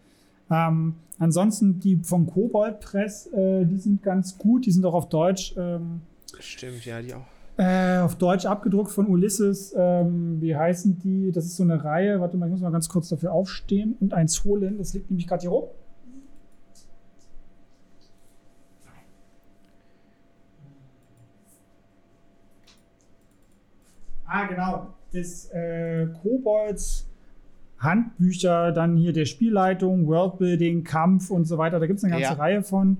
Ähm, ansonsten die von Kobold Press, äh, die sind ganz gut, die sind auch auf Deutsch, ähm, Stimmt, ja, die auch. äh, auf Deutsch abgedruckt von Ulysses. Ähm, wie heißen die? Das ist so eine Reihe. Warte mal, ich muss mal ganz kurz dafür aufstehen und eins holen. Das liegt nämlich gerade hier rum. Ah, genau. Das äh, Kobolds Handbücher, dann hier der Spielleitung, Worldbuilding, Kampf und so weiter. Da gibt es eine ganze Ja. Reihe von.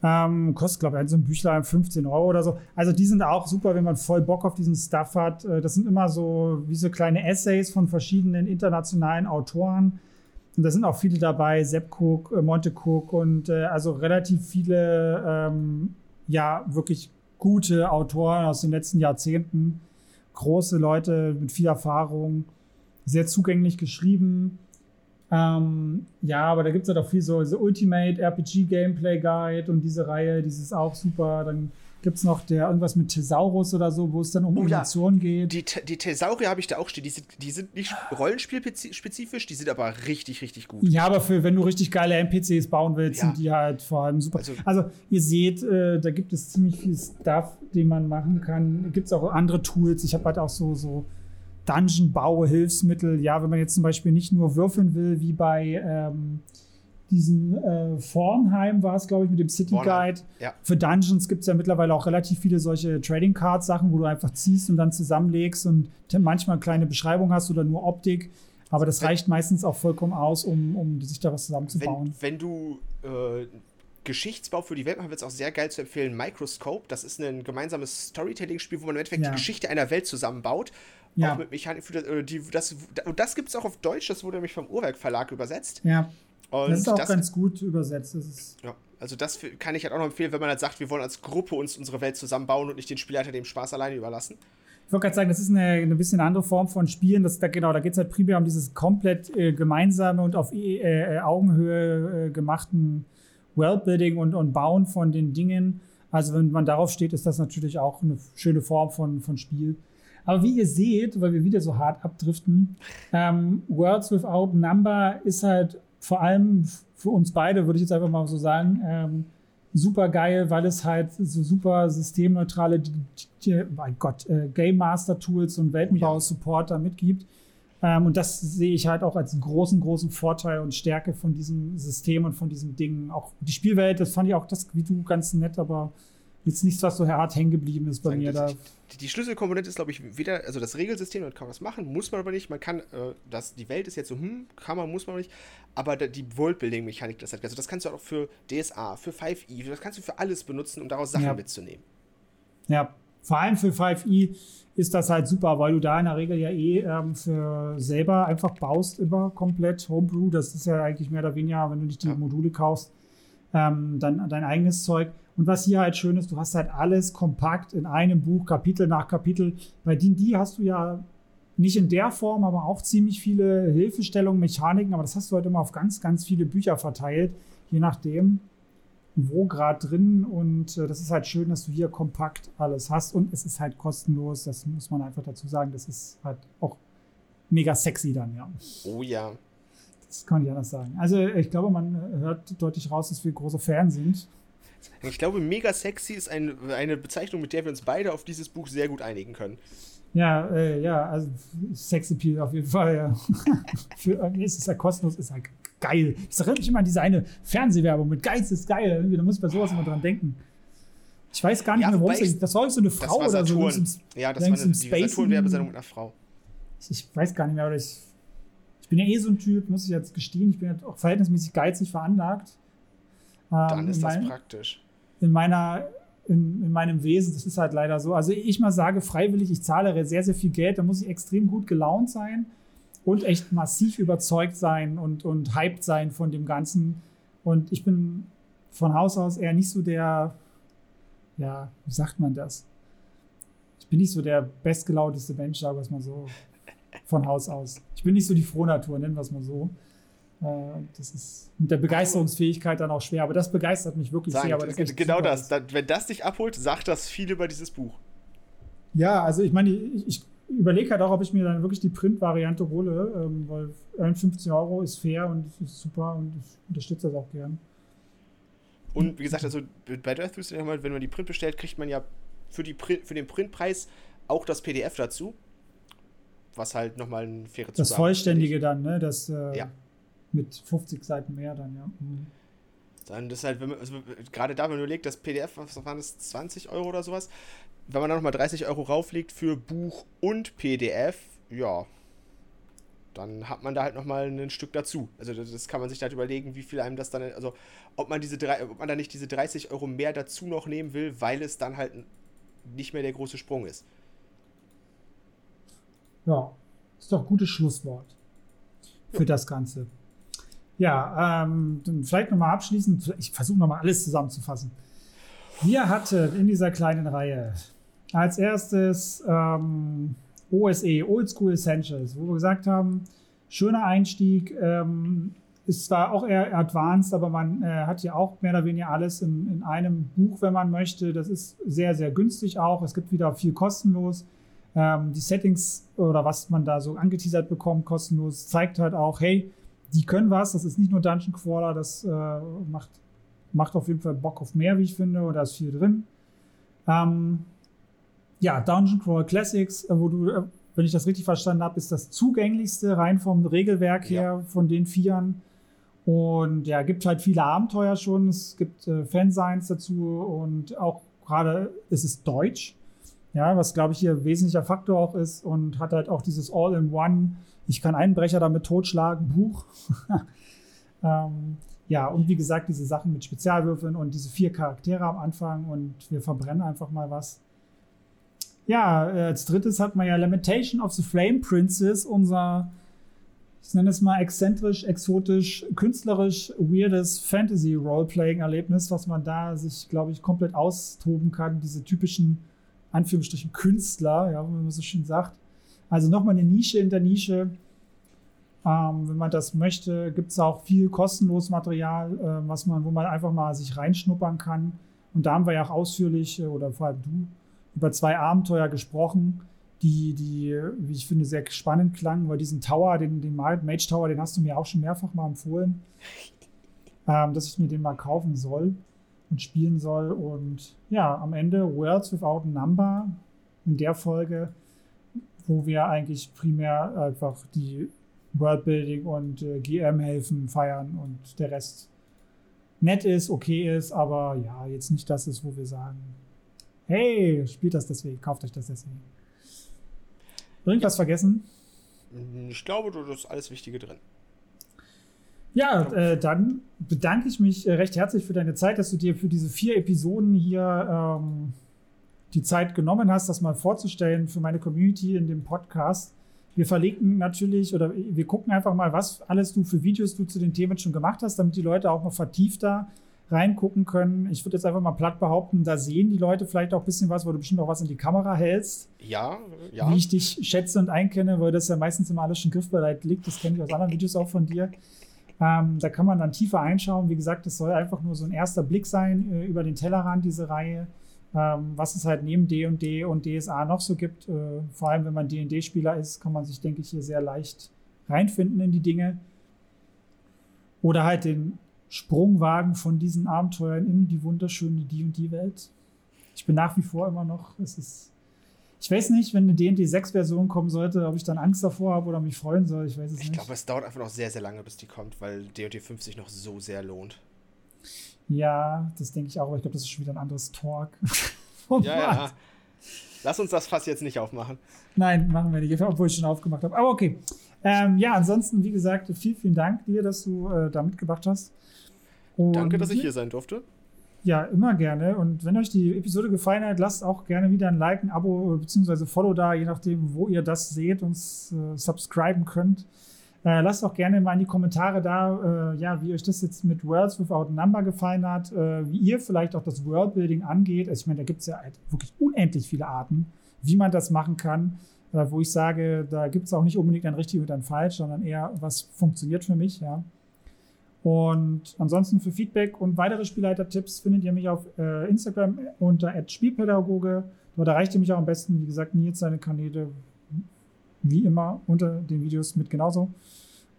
Ähm, kostet, glaube ich, so ein Büchlein 15 Euro oder so. Also die sind auch super, wenn man voll Bock auf diesen Stuff hat. Äh, Das sind immer so wie so kleine Essays von verschiedenen internationalen Autoren. Und da sind auch viele dabei, Sepp Cook, äh, Monte Cook und äh, also relativ viele, ähm, ja, wirklich gute Autoren aus den letzten Jahrzehnten. Große Leute mit viel Erfahrung, sehr zugänglich geschrieben. Ähm, ja, aber da gibt es halt auch viel so, so Ultimate RPG Gameplay Guide und diese Reihe, dieses auch super. Dann gibt es noch der irgendwas mit Thesaurus oder so, wo es dann um oh, Emotionen ja. geht. Die, die Thesaurier habe ich da auch stehen. Die sind, die sind nicht rollenspielspezifisch, die sind aber richtig, richtig gut. Ja, aber für wenn du richtig geile NPCs bauen willst, ja. sind die halt vor allem super. Also, also ihr seht, äh, da gibt es ziemlich viel Stuff, den man machen kann. Gibt es auch andere Tools. Ich habe halt auch so, so Dungeon-Bau, Hilfsmittel. Ja, wenn man jetzt zum Beispiel nicht nur würfeln will, wie bei ähm, diesen äh, Vornheim war es, glaube ich, mit dem City Guide. Ja. Für Dungeons gibt es ja mittlerweile auch relativ viele solche Trading Card Sachen, wo du einfach ziehst und dann zusammenlegst und manchmal eine kleine Beschreibung hast oder nur Optik. Aber das wenn, reicht meistens auch vollkommen aus, um, um sich da was zusammenzubauen. Wenn, wenn du äh, Geschichtsbau für die Welt machen, wird es auch sehr geil zu empfehlen. Microscope, das ist ein gemeinsames Storytelling-Spiel, wo man im Endeffekt ja. die Geschichte einer Welt zusammenbaut. Ja. Auch mit Mechanik für das, die, das, und das gibt es auch auf Deutsch, das wurde nämlich vom Uhrwerk Verlag übersetzt. Ja. Und das ist auch das, ganz gut übersetzt. ja, also das kann ich halt auch noch empfehlen, wenn man halt sagt, wir wollen als Gruppe uns unsere Welt zusammenbauen und nicht den Spielleiter dem Spaß alleine überlassen. Ich wollte gerade sagen, das ist eine, eine bisschen andere Form von Spielen. Das, da, genau, da geht es halt primär um dieses komplett äh, gemeinsame und auf äh, äh, Augenhöhe äh, gemachten Worldbuilding und, und Bauen von den Dingen. Also wenn man darauf steht, ist das natürlich auch eine schöne Form von, von Spiel. Aber wie ihr seht, weil wir wieder so hart abdriften, ähm, Worlds Without Number ist halt vor allem für uns beide, würde ich jetzt einfach mal so sagen, ähm, super geil, weil es halt so super systemneutrale, mein Gott, äh, Game Master Tools und Weltenbau-Support da mitgibt. Ähm, und das sehe ich halt auch als großen, großen Vorteil und Stärke von diesem System und von diesen Dingen. Auch die Spielwelt, das fand ich auch das, wie du, ganz nett, aber jetzt nichts, was so hart hängen geblieben ist bei Sagen, mir. Da. Die, die, Schlüsselkomponente ist, glaube ich, wieder, also das Regelsystem, man kann was machen, muss man aber nicht. Man kann, äh, das, die Welt ist jetzt so, hm, kann man, muss man nicht. Aber die Worldbuilding-Mechanik, das hat, also das kannst du auch für DSA, für 5e, das kannst du für alles benutzen, um daraus Sachen ja. mitzunehmen. Ja, vor allem für 5e ist das halt super, weil du da in der Regel ja eh ähm, für selber einfach baust, immer komplett Homebrew. Das ist ja eigentlich mehr oder weniger, wenn du nicht die ja. Module kaufst, ähm, dann dein eigenes Zeug. Und was hier halt schön ist, du hast halt alles kompakt in einem Buch, Kapitel nach Kapitel. Bei D&D hast du ja nicht in der Form, aber auch ziemlich viele Hilfestellungen, Mechaniken, aber das hast du halt immer auf ganz, ganz viele Bücher verteilt, je nachdem, wo gerade drin. Und äh, das ist halt schön, dass du hier kompakt alles hast und es ist halt kostenlos. Das muss man einfach dazu sagen. Das ist halt auch mega sexy dann, ja. Oh ja. Das kann ich anders sagen. Also ich glaube, man hört deutlich raus, dass wir große Fans sind. Ich glaube, mega sexy ist ein, eine Bezeichnung, mit der wir uns beide auf dieses Buch sehr gut einigen können. Ja, äh, ja, also Sex Appeal auf jeden Fall, ja. Für, äh, es ist ja kostenlos, ist halt geil. Das erinnert mich immer an diese eine Fernsehwerbung mit Geiz ist geil. Irgendwie, da muss ich bei sowas immer dran denken. Ich weiß gar nicht ja, mehr, worum es Das war so eine Frau oder so. Ja, das war eine, die Saturn-Werbesendung mit einer Frau. Ich, ich, weiß gar nicht mehr, aber ich, ich bin ja eh so ein Typ, muss ich jetzt gestehen. Ich bin ja auch verhältnismäßig geizig veranlagt. Dann ähm, ist das mein, praktisch. In meiner, in, in, meinem Wesen, das ist halt leider so. Also ich mal sage freiwillig, ich zahle sehr, sehr viel Geld, da muss ich extrem gut gelaunt sein und echt massiv überzeugt sein und, und hyped sein von dem Ganzen. Und ich bin von Haus aus eher nicht so der, ja, wie sagt man das? Ich bin nicht so der bestgelaunteste Mensch, sagen wir es mal so, von Haus aus. Ich bin nicht so die Frohnatur, nennen wir es mal so. Äh, das ist mit der Begeisterungsfähigkeit dann auch schwer, aber das begeistert mich wirklich Sagen, sehr. Aber das genau das. das. Wenn das dich abholt, sagt das viel über dieses Buch. Ja, also ich meine, ich, ich überlege halt auch, ob ich mir dann wirklich die Print-Variante hole, ähm, weil 51 Euro ist fair und ist super und ich unterstütze das auch gern. Und wie gesagt, also bei Death wenn man die Print bestellt, kriegt man ja für, die Print, für den Printpreis auch das PDF dazu. Was halt nochmal ein faire Das Vollständige dann, ne? Das, äh, ja mit 50 Seiten mehr dann, ja. Mhm. Dann ist halt, wenn man, also gerade da, wenn man überlegt, das PDF, was waren das, 20 Euro oder sowas, wenn man dann nochmal 30 Euro rauflegt für Buch und PDF, ja, dann hat man da halt nochmal ein Stück dazu. Also das kann man sich halt überlegen, wie viel einem das dann, also ob man diese drei, ob man da nicht diese 30 Euro mehr dazu noch nehmen will, weil es dann halt nicht mehr der große Sprung ist. Ja, ist doch ein gutes Schlusswort für das Ganze. Ja, ähm, dann vielleicht nochmal abschließend, ich versuche nochmal alles zusammenzufassen. Wir hatten in dieser kleinen Reihe als erstes ähm, OSE, Old School Essentials, wo wir gesagt haben, schöner Einstieg, ähm, ist zwar auch eher advanced, aber man äh, hat ja auch mehr oder weniger alles in, in, einem Buch, wenn man möchte. Das ist sehr, sehr günstig auch. Es gibt wieder viel kostenlos. Ähm, die Settings oder was man da so angeteasert bekommt, kostenlos, zeigt halt auch, hey, die können was. Das ist nicht nur Dungeon Crawler, das äh, macht, macht auf jeden Fall Bock auf mehr, wie ich finde, und da ist viel drin. Ähm, ja, Dungeon Crawler Classics, äh, wo du, äh, wenn ich das richtig verstanden habe, ist das zugänglichste rein vom Regelwerk her ja. von den Vieren. Und ja, gibt halt viele Abenteuer schon. Es gibt äh, Fansigns dazu und auch gerade ist es Deutsch. Ja, was glaube ich hier wesentlicher Faktor auch ist und hat halt auch dieses All-in-One. Ich kann Einbrecher damit totschlagen, Buch. ähm, ja, und wie gesagt, diese Sachen mit Spezialwürfeln und diese vier Charaktere am Anfang und wir verbrennen einfach mal was. Ja, äh, als drittes hat man ja Lamentation of the Flame Princess, unser ich nenne es mal exzentrisch, exotisch, künstlerisch, weirdes Fantasy-Roleplaying-Erlebnis, was man da sich, glaube ich, komplett austoben kann. Diese typischen, Anführungsstrichen, Künstler, ja, wie man so schön sagt. Also nochmal eine Nische in der Nische. Ähm, wenn man das möchte, gibt es auch viel kostenloses Material, äh, was man, wo man einfach mal sich reinschnuppern kann. Und da haben wir ja auch ausführlich, äh, oder vor allem du, über zwei Abenteuer gesprochen die, die, wie ich finde, sehr spannend klang, weil diesen Tower, den, den Mage Tower, den hast du mir auch schon mehrfach mal empfohlen, ähm, dass ich mir den mal kaufen soll und spielen soll. Und ja, am Ende Worlds Without Number in der Folge, wo wir eigentlich primär einfach die Worldbuilding und äh, GM-Helfen feiern und der Rest nett ist, okay ist, aber ja, jetzt nicht das ist, wo wir sagen, hey, spielt das deswegen, kauft euch das deswegen. Irgendwas vergessen? Ich glaube, du hast alles Wichtige drin. Ja, äh, dann bedanke ich mich äh, recht herzlich für deine Zeit, dass du dir für diese vier Episoden hier ähm, die Zeit genommen hast, das mal vorzustellen für meine Community in dem Podcast. Wir verlinken natürlich oder wir gucken einfach mal, was alles du für Videos du zu den Themen schon gemacht hast, damit die Leute auch noch vertiefter reingucken können. Ich würde jetzt einfach mal platt behaupten, da sehen die Leute vielleicht auch ein bisschen was, weil du bestimmt auch was in die Kamera hältst. Ja, ja. Wie ich dich schätze und einkenne, weil das ja meistens immer alles schon griffbereit liegt. Das kenne ich aus anderen Videos auch von dir. Ähm, da kann man dann tiefer einschauen. Wie gesagt, das soll einfach nur so ein erster Blick sein äh, über den Tellerrand, diese Reihe. Ähm, was es halt neben D&D und DSA noch so gibt. Äh, vor allem, wenn man D&D-Spieler ist, kann man sich, denke ich, hier sehr leicht reinfinden in die Dinge. Oder halt den Sprung wagen von diesen Abenteuern in die wunderschöne die und die Welt. Ich bin nach wie vor immer noch, es ist, ich weiß nicht, wenn eine D&D 6 Version kommen sollte, ob ich dann Angst davor habe oder mich freuen soll, ich weiß es ich nicht. Ich glaube, es dauert einfach noch sehr, sehr lange, bis die kommt, weil D&D 5 sich noch so sehr lohnt. Ja, das denke ich auch, aber ich glaube, das ist schon wieder ein anderes Talk. oh, ja, ja. Lass uns das Fass jetzt nicht aufmachen. Nein, machen wir nicht, obwohl ich schon aufgemacht habe. Aber okay. Ähm, ja, ansonsten, wie gesagt, vielen, vielen Dank dir, dass du äh, da mitgebracht hast. Und Danke, dass ich hier sein durfte. Ja, immer gerne. Und wenn euch die Episode gefallen hat, lasst auch gerne wieder ein Like, ein Abo bzw. Follow da, je nachdem, wo ihr das seht und äh, subscriben könnt. Äh, lasst auch gerne mal in die Kommentare da, äh, ja, wie euch das jetzt mit Worlds Without Number gefallen hat, äh, wie ihr vielleicht auch das Worldbuilding angeht. Also ich meine, da gibt es ja halt wirklich unendlich viele Arten, wie man das machen kann. Äh, wo ich sage, da gibt es auch nicht unbedingt ein richtig und ein falsch, sondern eher, was funktioniert für mich, ja. Und ansonsten für Feedback und weitere Spielleiter-Tipps findet ihr mich auf äh, Instagram unter Spielpädagoge. Dort erreicht ihr mich auch am besten, wie gesagt, Nils seine Kanäle wie immer unter den Videos mit genauso.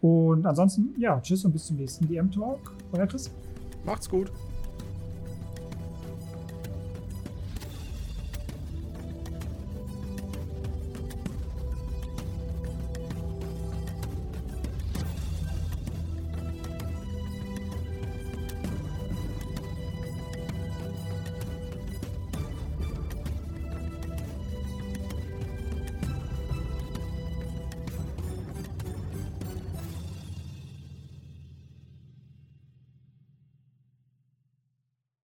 Und ansonsten, ja, tschüss und bis zum nächsten DM-Talk. Euer Chris. Macht's gut.